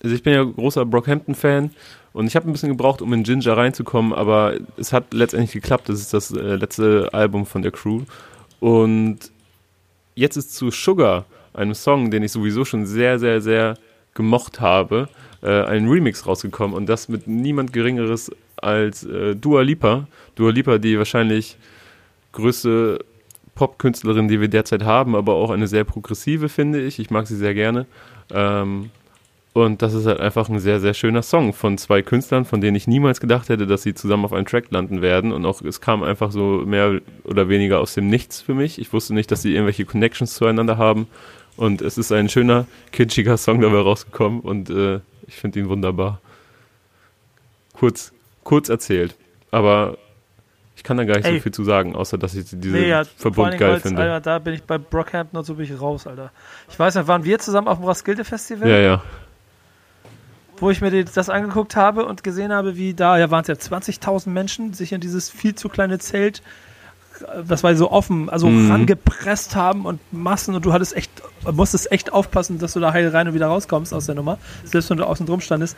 also ich bin ja großer Brockhampton-Fan Und ich habe ein bisschen gebraucht, um in Ginger reinzukommen, aber es hat letztendlich geklappt. Das ist das äh, letzte Album von der Crew. Und jetzt ist zu Sugar, einem Song, den ich sowieso schon sehr, sehr, sehr gemocht habe, äh, ein Remix rausgekommen und das mit niemand Geringeres als äh, Dua Lipa. Dua Lipa, die wahrscheinlich größte Popkünstlerin, die wir derzeit haben, aber auch eine sehr progressive, finde ich. Ich mag sie sehr gerne. Ähm, und das ist halt einfach ein sehr, sehr schöner Song von zwei Künstlern, von denen ich niemals gedacht hätte, dass sie zusammen auf einem Track landen werden. Und auch es kam einfach so mehr oder weniger aus dem Nichts für mich. Ich wusste nicht, dass sie irgendwelche Connections zueinander haben. Und es ist ein schöner, kitschiger Song dabei rausgekommen und äh, ich finde ihn wunderbar. Kurz, kurz erzählt. Aber ich kann da gar nicht Ey. so viel zu sagen, außer dass ich diesen nee, ja, Verbund geil finde. Alter, da bin ich bei Brockhampton und so bin ich raus, Alter. Ich weiß nicht, waren wir zusammen auf dem Raskilde Festival? Ja, ja wo ich mir das angeguckt habe und gesehen habe, wie da, ja waren es ja 20.000 Menschen, sich in dieses viel zu kleine Zelt, das war so offen, also mhm. rangepresst haben und Massen und du hattest echt, musstest echt aufpassen, dass du da heil rein und wieder rauskommst aus der Nummer, selbst wenn du außen drum standest.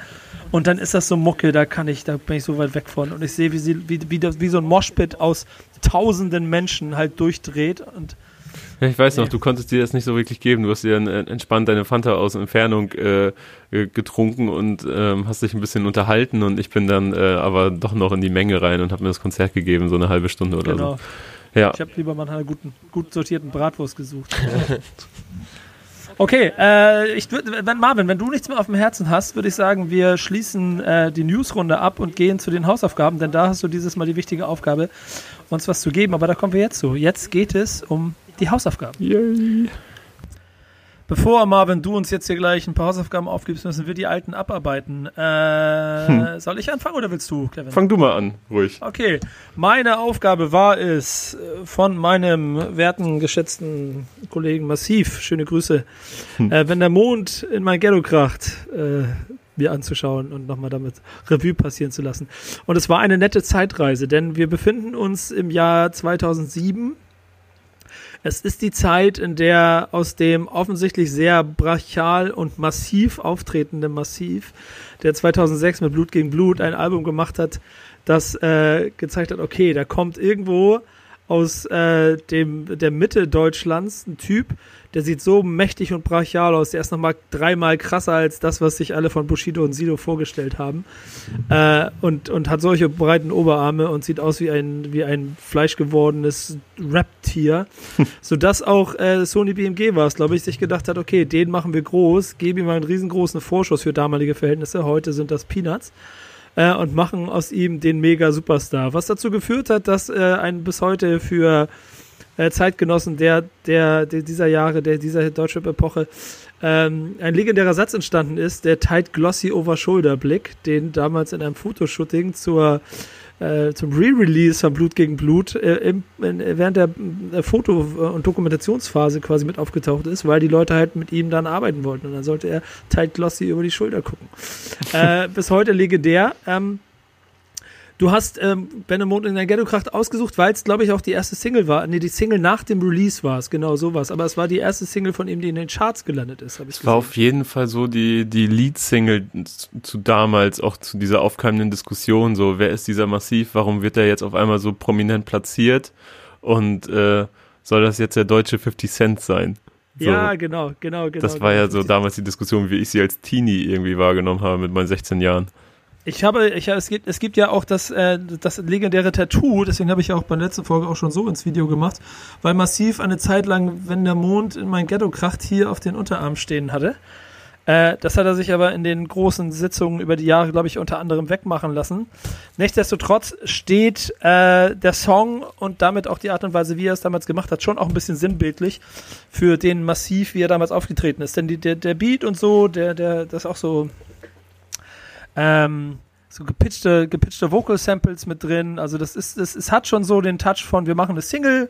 Und dann ist das so Mucke, da kann ich, da bin ich so weit weg von. Und ich sehe, wie, sie, wie, wie, wie so ein Moshpit aus tausenden Menschen halt durchdreht und ich weiß noch, du konntest dir das nicht so wirklich geben. Du hast dir äh, entspannt deine Fanta aus Entfernung äh, getrunken und ähm, hast dich ein bisschen unterhalten und ich bin dann äh, aber doch noch in die Menge rein und habe mir das Konzert gegeben, so eine halbe Stunde oder genau. so. Ja. Ich habe lieber mal einen guten, gut sortierten Bratwurst gesucht. Okay, äh, ich wenn Marvin, wenn du nichts mehr auf dem Herzen hast, würde ich sagen, wir schließen äh, die Newsrunde ab und gehen zu den Hausaufgaben, denn da hast du dieses Mal die wichtige Aufgabe, uns was zu geben. Aber da kommen wir jetzt zu. Jetzt geht es um die Hausaufgaben. Yay. Bevor, Marvin, du uns jetzt hier gleich ein paar Hausaufgaben aufgibst, müssen wir die alten abarbeiten. Äh, hm. Soll ich anfangen oder willst du, Kevin? Fang du mal an, ruhig. Okay. Meine Aufgabe war es, von meinem werten, geschätzten Kollegen Massiv, schöne Grüße, hm. äh, wenn der Mond in mein Ghetto kracht, äh, mir anzuschauen und nochmal damit Revue passieren zu lassen. Und es war eine nette Zeitreise, denn wir befinden uns im Jahr 2007 es ist die Zeit, in der aus dem offensichtlich sehr brachial und massiv auftretenden Massiv, der 2006 mit Blut gegen Blut ein Album gemacht hat, das äh, gezeigt hat, okay, da kommt irgendwo aus äh, dem, der Mitte Deutschlands ein Typ, der sieht so mächtig und brachial aus. Der ist nochmal dreimal krasser als das, was sich alle von Bushido und Sido vorgestellt haben. Äh, und, und hat solche breiten Oberarme und sieht aus wie ein, wie ein fleischgewordenes Rap-Tier. Sodass auch äh, Sony BMG war es, glaube ich, sich gedacht hat, okay, den machen wir groß, geben ihm mal einen riesengroßen Vorschuss für damalige Verhältnisse. Heute sind das Peanuts äh, und machen aus ihm den Mega-Superstar. Was dazu geführt hat, dass äh, ein bis heute für äh, Zeitgenossen der, der, der, dieser Jahre, der dieser Deutschrap-Epoche ähm, ein legendärer Satz entstanden ist, der Tight Glossy Over-Shoulder-Blick, den damals in einem Fotoshooting zur äh, zum Re-Release von Blut gegen Blut äh, im, in, während der äh, Foto- und Dokumentationsphase quasi mit aufgetaucht ist, weil die Leute halt mit ihm dann arbeiten wollten. Und dann sollte er tight glossy über die Schulter gucken. äh, bis heute legendär. Ähm, Du hast ähm, Benemont in der Ghetto-Kracht ausgesucht, weil es, glaube ich, auch die erste Single war. Nee, die Single nach dem Release war es, genau sowas. Aber es war die erste Single von ihm, die in den Charts gelandet ist. Es war auf jeden Fall so die, die Lead-Single zu damals, auch zu dieser aufkeimenden Diskussion. So, wer ist dieser Massiv? Warum wird er jetzt auf einmal so prominent platziert? Und äh, soll das jetzt der deutsche 50 Cent sein? So, ja, genau, genau, genau. Das war genau, ja so damals die Diskussion, wie ich sie als Teenie irgendwie wahrgenommen habe mit meinen 16 Jahren. Ich habe, ich, es, gibt, es gibt ja auch das, äh, das legendäre Tattoo, deswegen habe ich ja auch bei der letzten Folge auch schon so ins Video gemacht, weil Massiv eine Zeit lang, wenn der Mond in mein Ghetto kracht, hier auf den Unterarm stehen hatte. Äh, das hat er sich aber in den großen Sitzungen über die Jahre, glaube ich, unter anderem wegmachen lassen. Nichtsdestotrotz steht äh, der Song und damit auch die Art und Weise, wie er es damals gemacht hat, schon auch ein bisschen sinnbildlich für den Massiv, wie er damals aufgetreten ist. Denn die, der, der Beat und so, der, der, das ist auch so ähm, so gepitchte, gepitchte Vocal Samples mit drin. Also das ist, das, es hat schon so den Touch von, wir machen eine Single,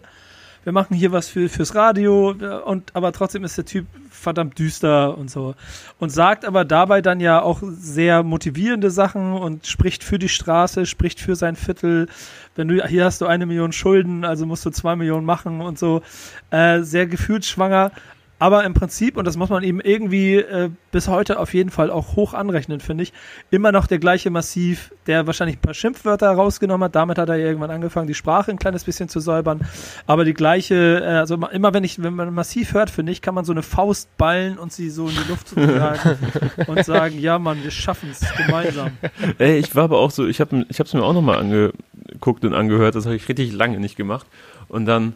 wir machen hier was für, fürs Radio und aber trotzdem ist der Typ verdammt düster und so. Und sagt aber dabei dann ja auch sehr motivierende Sachen und spricht für die Straße, spricht für sein Viertel. Wenn du, hier hast du eine Million Schulden, also musst du zwei Millionen machen und so. Äh, sehr gefühlsschwanger Aber im Prinzip, und das muss man ihm irgendwie äh, bis heute auf jeden Fall auch hoch anrechnen, finde ich, immer noch der gleiche Massiv, der wahrscheinlich ein paar Schimpfwörter rausgenommen hat. Damit hat er irgendwann angefangen, die Sprache ein kleines bisschen zu säubern. Aber die gleiche, äh, also immer wenn ich, wenn man Massiv hört, finde ich, kann man so eine Faust ballen und sie so in die Luft sozusagen und sagen, ja Mann, wir schaffen es gemeinsam. Ey, ich war aber auch so, ich habe ich es mir auch nochmal angeguckt und angehört, das habe ich richtig lange nicht gemacht. Und dann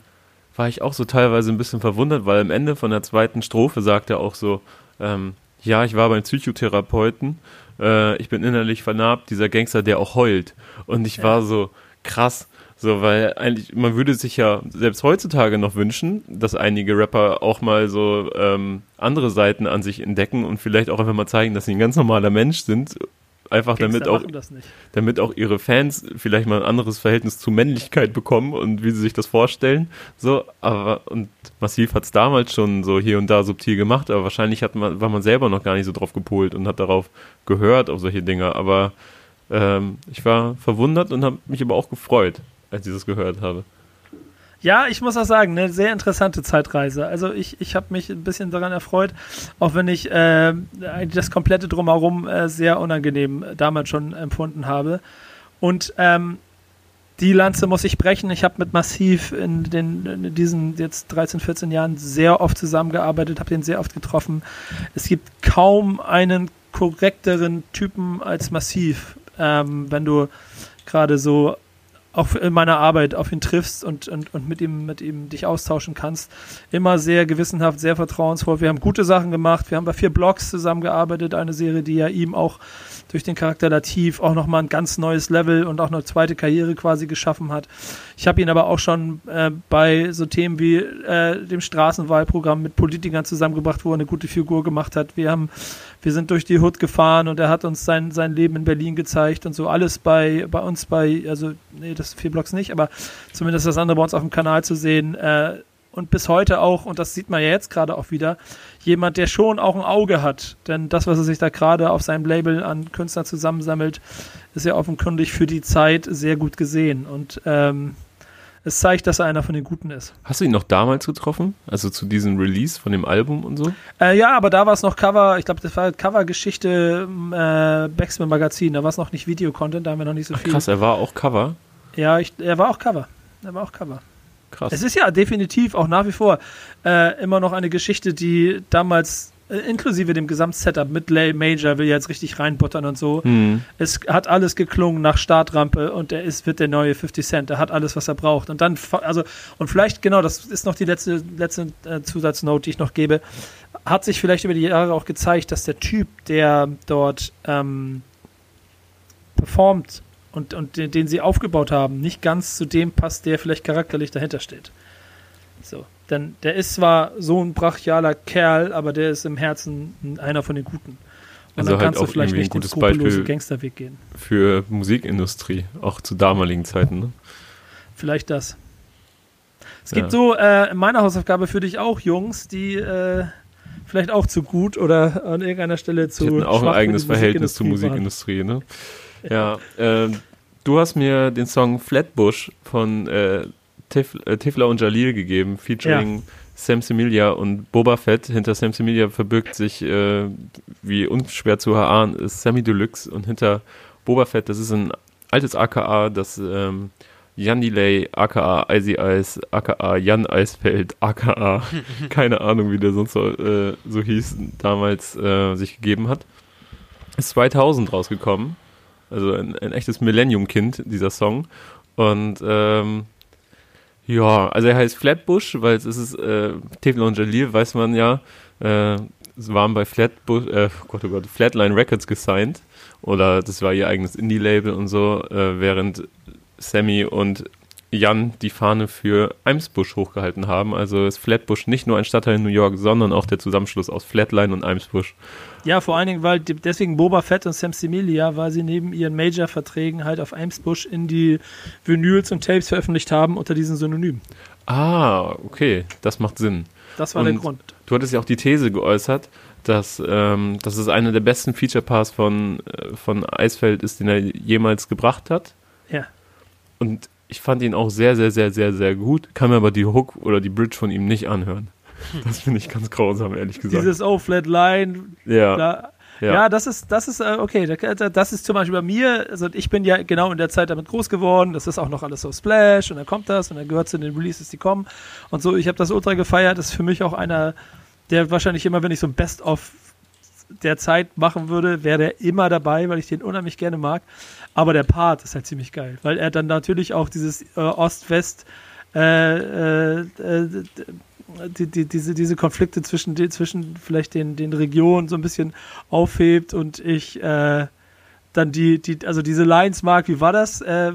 war ich auch so teilweise ein bisschen verwundert, weil am Ende von der zweiten Strophe sagt er auch so, ähm, ja, ich war beim Psychotherapeuten, äh, ich bin innerlich vernarbt, dieser Gangster, der auch heult. Und ich war so, krass, so, weil eigentlich, man würde sich ja selbst heutzutage noch wünschen, dass einige Rapper auch mal so ähm, andere Seiten an sich entdecken und vielleicht auch einfach mal zeigen, dass sie ein ganz normaler Mensch sind einfach damit auch, damit auch ihre Fans vielleicht mal ein anderes Verhältnis zu Männlichkeit bekommen und wie sie sich das vorstellen. So, aber und Massiv hat es damals schon so hier und da subtil gemacht, aber wahrscheinlich hat man, war man selber noch gar nicht so drauf gepolt und hat darauf gehört, auf solche Dinge. Aber ähm, ich war verwundert und habe mich aber auch gefreut, als ich das gehört habe. Ja, ich muss auch sagen, eine sehr interessante Zeitreise. Also ich, ich habe mich ein bisschen daran erfreut, auch wenn ich äh, das komplette Drumherum äh, sehr unangenehm damals schon empfunden habe. Und ähm, die Lanze muss ich brechen. Ich habe mit Massiv in, den, in diesen jetzt 13, 14 Jahren sehr oft zusammengearbeitet, habe den sehr oft getroffen. Es gibt kaum einen korrekteren Typen als Massiv, ähm, wenn du gerade so auch in meiner Arbeit auf ihn triffst und, und, und mit ihm, mit ihm dich austauschen kannst. Immer sehr gewissenhaft, sehr vertrauensvoll. Wir haben gute Sachen gemacht. Wir haben bei vier Blogs zusammengearbeitet, eine Serie, die ja ihm auch durch den Charakter Latif auch nochmal ein ganz neues Level und auch eine zweite Karriere quasi geschaffen hat. Ich habe ihn aber auch schon äh, bei so Themen wie äh, dem Straßenwahlprogramm mit Politikern zusammengebracht, wo er eine gute Figur gemacht hat. Wir haben, wir sind durch die Hood gefahren und er hat uns sein, sein Leben in Berlin gezeigt und so alles bei, bei uns bei, also nee, das vier Blogs nicht, aber zumindest das andere bei uns auf dem Kanal zu sehen. Äh, und bis heute auch, und das sieht man ja jetzt gerade auch wieder, jemand, der schon auch ein Auge hat. Denn das, was er sich da gerade auf seinem Label an Künstlern zusammensammelt, ist ja offenkundig für die Zeit sehr gut gesehen. Und ähm, es zeigt, dass er einer von den Guten ist. Hast du ihn noch damals getroffen? Also zu diesem Release von dem Album und so? Äh, ja, aber da war es noch Cover, ich glaube, das war Cover-Geschichte äh, Backspin Magazin, da war es noch nicht Video-Content, da haben wir noch nicht so viel. Ach, krass, er war auch Cover? Ja, ich, er war auch Cover. Er war auch Cover. Krass. Es ist ja definitiv auch nach wie vor äh, immer noch eine Geschichte, die damals äh, inklusive dem Gesamtsetup mit Lay Major will jetzt richtig reinbuttern und so. Mhm. Es hat alles geklungen nach Startrampe und er ist, wird der neue 50 Cent. Er hat alles, was er braucht. Und dann, also, und vielleicht, genau, das ist noch die letzte, letzte äh, Zusatznote, die ich noch gebe, hat sich vielleicht über die Jahre auch gezeigt, dass der Typ, der dort ähm, performt und, und den, den sie aufgebaut haben, nicht ganz zu dem passt, der vielleicht charakterlich dahinter steht. So. Denn der ist zwar so ein brachialer Kerl, aber der ist im Herzen einer von den Guten. Und also dann halt kannst halt du vielleicht nicht ein gutes Beispiel Gangsterweg gehen. Für Musikindustrie, auch zu damaligen Zeiten. Ne? Vielleicht das. Es ja. gibt so äh, meine Hausaufgabe für dich auch, Jungs, die äh, vielleicht auch zu gut oder an irgendeiner Stelle zu. Die auch ein eigenes Verhältnis zur Musikindustrie, ne? Ja, äh, du hast mir den Song Flatbush von äh, Tif äh, Tifla und Jalil gegeben, featuring ja. Sam Semilia und Boba Fett. Hinter Sam Semilia verbirgt sich, äh, wie unschwer zu erahnen, ist Sammy Deluxe und hinter Boba Fett, das ist ein altes AKA, das ähm, Jan Delay, aka Icy Ice, aka Jan Eisfeld, aka keine Ahnung, wie der sonst so, äh, so hieß, damals äh, sich gegeben hat. Ist 2000 rausgekommen also ein, ein echtes Millennium-Kind, dieser Song. Und ähm, ja, also er heißt Flatbush, weil es ist äh, Teflon Jalil, weiß man ja, äh, waren bei Flatbush, äh, Gott, oh Gott, Flatline Records gesigned. Oder das war ihr eigenes Indie-Label und so, äh, während Sammy und Jan die Fahne für Eimsbusch hochgehalten haben. Also ist Flatbush nicht nur ein Stadtteil in New York, sondern auch der Zusammenschluss aus Flatline und Eimsbusch. Ja, vor allen Dingen, weil deswegen Boba Fett und Sam Similia, weil sie neben ihren Major-Verträgen halt auf Eimsbusch in die Vinyls und Tapes veröffentlicht haben unter diesen Synonymen. Ah, okay, das macht Sinn. Das war und der Grund. Du hattest ja auch die These geäußert, dass, ähm, dass es einer der besten Feature-Pass von, äh, von Eisfeld ist, den er jemals gebracht hat. Ja. Und ich fand ihn auch sehr, sehr, sehr, sehr, sehr gut, kann mir aber die Hook oder die Bridge von ihm nicht anhören. Das finde ich ganz grausam, ehrlich gesagt. Dieses Oh, Flat Line, ja. da, Ja. ja. das ist, das ist, äh, okay, da- das ist zum Beispiel bei mir, also ich bin ja genau in der Zeit damit groß geworden, das ist auch noch alles so Splash und dann kommt das und dann gehört zu den Releases, die kommen und so, ich habe das ultra gefeiert, das ist für mich auch einer, der wahrscheinlich immer, wenn ich so ein Best-of der Zeit machen würde, wäre der immer dabei, weil ich den unheimlich gerne mag, aber der Part ist halt ziemlich geil, weil er dann natürlich auch dieses äh, Ost-West äh, äh, äh, die, die, diese, diese Konflikte zwischen, zwischen vielleicht den, den Regionen so ein bisschen aufhebt und ich äh, dann die, die, also diese Lines mag, wie war das? Äh,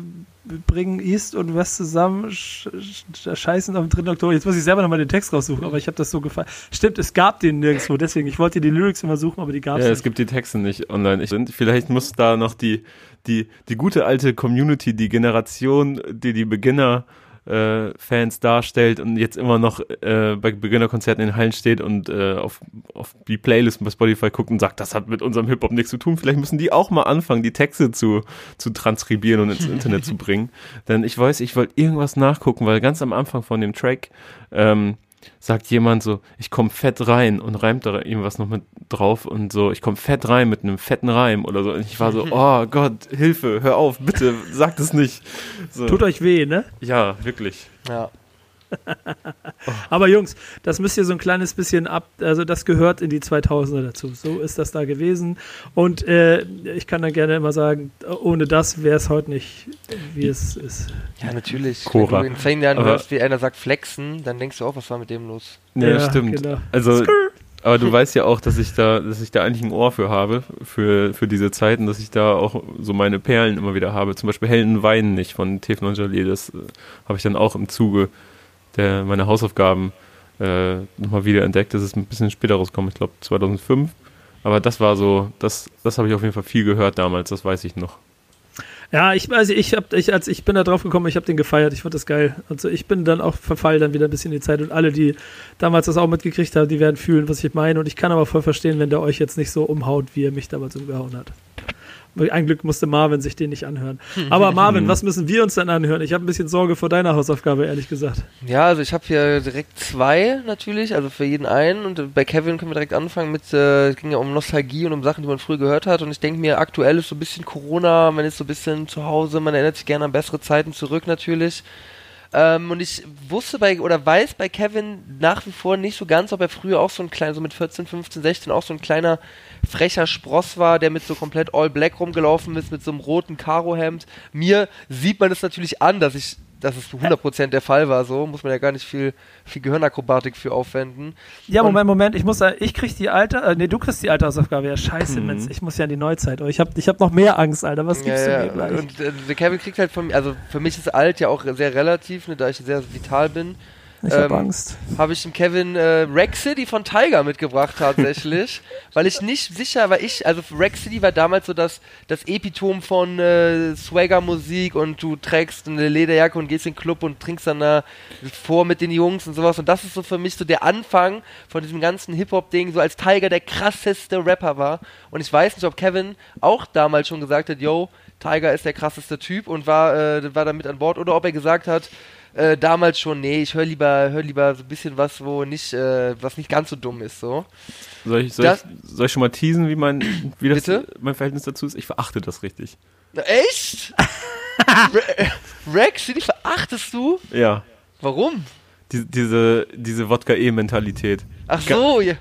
bringen East und West zusammen, sch, sch, scheißen am 3. Oktober. Jetzt muss ich selber nochmal den Text raussuchen, aber ich habe das so gefallen. Stimmt, es gab den nirgendwo, deswegen, ich wollte die Lyrics immer suchen, aber die gab es Ja, nicht. es gibt die Texte nicht online. Ich, vielleicht muss da noch die, die, die gute alte Community, die Generation, die die Beginner äh, Fans darstellt und jetzt immer noch äh, bei Beginnerkonzerten in Hallen steht und äh, auf, auf die Playlisten bei Spotify guckt und sagt, das hat mit unserem Hip-Hop nichts zu tun. Vielleicht müssen die auch mal anfangen, die Texte zu, zu transkribieren und ins Internet zu bringen. Denn ich weiß, ich wollte irgendwas nachgucken, weil ganz am Anfang von dem Track ähm, sagt jemand so, ich komme fett rein und reimt da irgendwas noch mit drauf und so, ich komme fett rein mit einem fetten Reim oder so. Und ich war so, oh Gott, Hilfe, hör auf, bitte, sag das nicht. So. Tut euch weh, ne? Ja, wirklich. Ja. Aber Jungs, das müsst ihr so ein kleines bisschen ab, also das gehört in die 2000er dazu. So ist das da gewesen. Und äh, ich kann dann gerne immer sagen, ohne das wäre es heute nicht, wie es ist. Ja, natürlich. Cora. Wenn du in zehn Jahren Aber- hörst, wie einer sagt flexen, dann denkst du auch, was war mit dem los? Ja, Ja, stimmt. genau. Also, aber du weißt ja auch, dass ich da, dass ich da eigentlich ein Ohr für habe, für, für diese Zeiten, dass ich da auch so meine Perlen immer wieder habe. Zum Beispiel Helden weinen nicht von Teflon Jalil. Das äh, habe ich dann auch im Zuge der meiner Hausaufgaben äh, nochmal wieder entdeckt. Das ist ein bisschen später rausgekommen, ich glaube 2005. Aber das war so, das, das habe ich auf jeden Fall viel gehört damals, das weiß ich noch. Ja, ich also ich hab, ich als ich bin da drauf gekommen, ich habe den gefeiert, ich fand das geil. Also ich bin dann auch verfall dann wieder ein bisschen in die Zeit und alle, die damals das auch mitgekriegt haben, die werden fühlen, was ich meine. Und ich kann aber voll verstehen, wenn der euch jetzt nicht so umhaut, wie er mich damals umgehauen hat. Ein Glück musste Marvin sich den nicht anhören. Aber Marvin, was müssen wir uns dann anhören? Ich habe ein bisschen Sorge vor deiner Hausaufgabe, ehrlich gesagt. Ja, also ich habe hier direkt zwei natürlich, also für jeden einen. Und bei Kevin können wir direkt anfangen mit, äh, es ging ja um Nostalgie und um Sachen, die man früher gehört hat. Und ich denke mir, aktuell ist so ein bisschen Corona, man ist so ein bisschen zu Hause, man erinnert sich gerne an bessere Zeiten zurück natürlich. Ähm, und ich wusste bei, oder weiß bei Kevin nach wie vor nicht so ganz, ob er früher auch so ein kleiner, so mit 14, 15, 16 auch so ein kleiner frecher Spross war, der mit so komplett all black rumgelaufen ist, mit so einem roten Karohemd. Mir sieht man es natürlich an, dass ich, dass es zu 100% der Fall war, so. Muss man ja gar nicht viel, viel Gehirnakrobatik für aufwenden. Ja, Moment, Moment, ich muss, ich krieg die alte, äh, nee, du kriegst die alte Hausaufgabe. Ja, scheiße, Mhm. Mensch, ich muss ja in die Neuzeit. Oh, ich habe ich hab noch mehr Angst, Alter. Was gibst ja, du mir ja. gleich? Und äh, der Kevin kriegt halt von mir, also für mich ist alt ja auch sehr relativ, ne, da ich sehr vital bin. Ich habe ähm, Angst. habe ich dem Kevin äh, Rack City von Tiger mitgebracht tatsächlich, weil ich nicht sicher, weil ich, also Rack City war damals so das, das Epitom von äh, Swagger Musik und du trägst eine Lederjacke und gehst in den Club und trinkst dann da vor mit den Jungs und sowas. Und das ist so für mich so der Anfang von diesem ganzen Hip-Hop-Ding, so als Tiger der krasseste Rapper war und ich weiß nicht, ob Kevin auch damals schon gesagt hat, yo, Tiger ist der krasseste Typ und war, äh, war da mit an Bord oder ob er gesagt hat, äh, damals schon, nee, ich höre lieber, hör lieber so ein bisschen was, wo nicht, äh, was nicht ganz so dumm ist, so. Soll ich, soll Das- ich, soll ich schon mal teasen, wie mein, wie das, Bitte? mein Verhältnis dazu ist? Ich verachte das richtig. Na, echt? Re- Rex, die verachtest du? Ja. Warum? Die, diese, diese Wodka-E-Mentalität. Ach so, ja.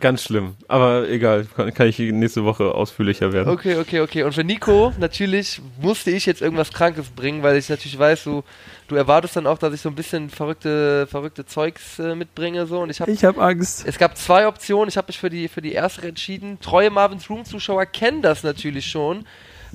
Ganz schlimm. Aber egal, kann, kann ich nächste Woche ausführlicher werden. Okay, okay, okay. Und für Nico, natürlich musste ich jetzt irgendwas Krankes bringen, weil ich natürlich weiß, du, du erwartest dann auch, dass ich so ein bisschen verrückte, verrückte Zeugs äh, mitbringe, so. Und ich habe Ich habe Angst. Es gab zwei Optionen. Ich habe mich für die, für die erste entschieden. Treue Marvin's Room-Zuschauer kennen das natürlich schon.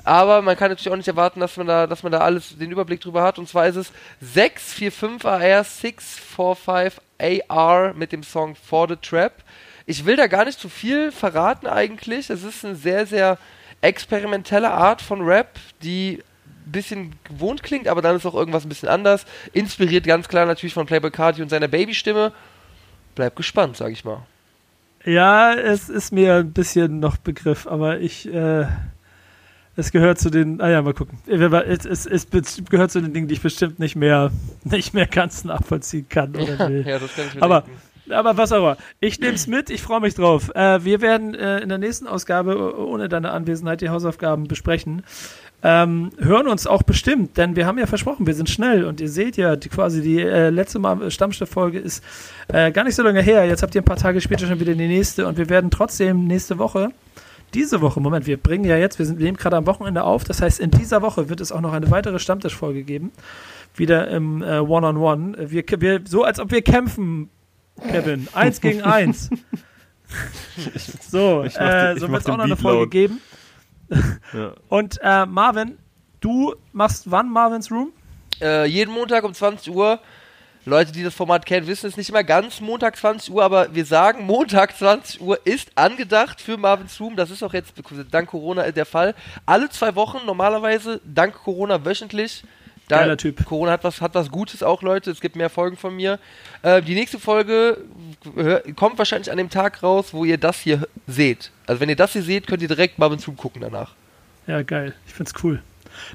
Aber man kann natürlich auch nicht erwarten, dass man da, dass man da alles den Überblick drüber hat. Und zwar ist es 645 AR 645 AR mit dem Song For the Trap. Ich will da gar nicht zu viel verraten eigentlich. Es ist eine sehr, sehr experimentelle Art von Rap, die ein bisschen gewohnt klingt, aber dann ist auch irgendwas ein bisschen anders. Inspiriert ganz klar natürlich von Playboy Cardi und seiner Babystimme. Bleib gespannt, sag ich mal. Ja, es ist mir ein bisschen noch Begriff, aber ich, äh, es gehört zu den, ah ja, mal gucken. Es, es, es be- gehört zu den Dingen, die ich bestimmt nicht mehr, nicht mehr ganz nachvollziehen kann oder will. Ja, das kann ich mir Aber- denken. Aber was auch immer. Ich nehme es mit, ich freue mich drauf. Äh, wir werden äh, in der nächsten Ausgabe ohne deine Anwesenheit die Hausaufgaben besprechen. Ähm, hören uns auch bestimmt, denn wir haben ja versprochen, wir sind schnell und ihr seht ja die, quasi die äh, letzte Mal Stammstiftfolge ist äh, gar nicht so lange her. Jetzt habt ihr ein paar Tage später schon wieder die nächste und wir werden trotzdem nächste Woche diese Woche, Moment, wir bringen ja jetzt, wir, sind, nehmen gerade am Wochenende auf, das heißt, in dieser Woche wird es auch noch eine weitere Stammtischfolge geben. Wieder im äh, One-on-One. -on -One. Wir, wir, so als ob wir kämpfen, Kevin. Eins gegen eins. so, äh, so wird es auch noch eine Folge laut. geben. ja. Und äh, Marvin, du machst wann Marvins Room? Äh, jeden Montag um 20 Uhr Leute, die das Format kennen, wissen es nicht immer ganz Montag 20 Uhr, aber wir sagen, Montag 20 Uhr ist angedacht für Marvin Zoom. Das ist auch jetzt dank Corona der Fall. Alle zwei Wochen, normalerweise, dank Corona wöchentlich. Da Geiler Typ. Corona hat was, hat was Gutes auch, Leute. Es gibt mehr Folgen von mir. Äh, die nächste Folge kommt wahrscheinlich an dem Tag raus, wo ihr das hier seht. Also wenn ihr das hier seht, könnt ihr direkt Marvin Zoom gucken danach. Ja, geil. Ich find's cool.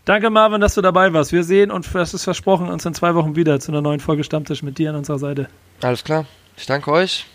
Danke, Marvin, dass du dabei warst. Wir sehen und das ist versprochen uns in zwei Wochen wieder zu einer neuen Folge Stammtisch mit dir an unserer Seite. Alles klar. Ich danke euch.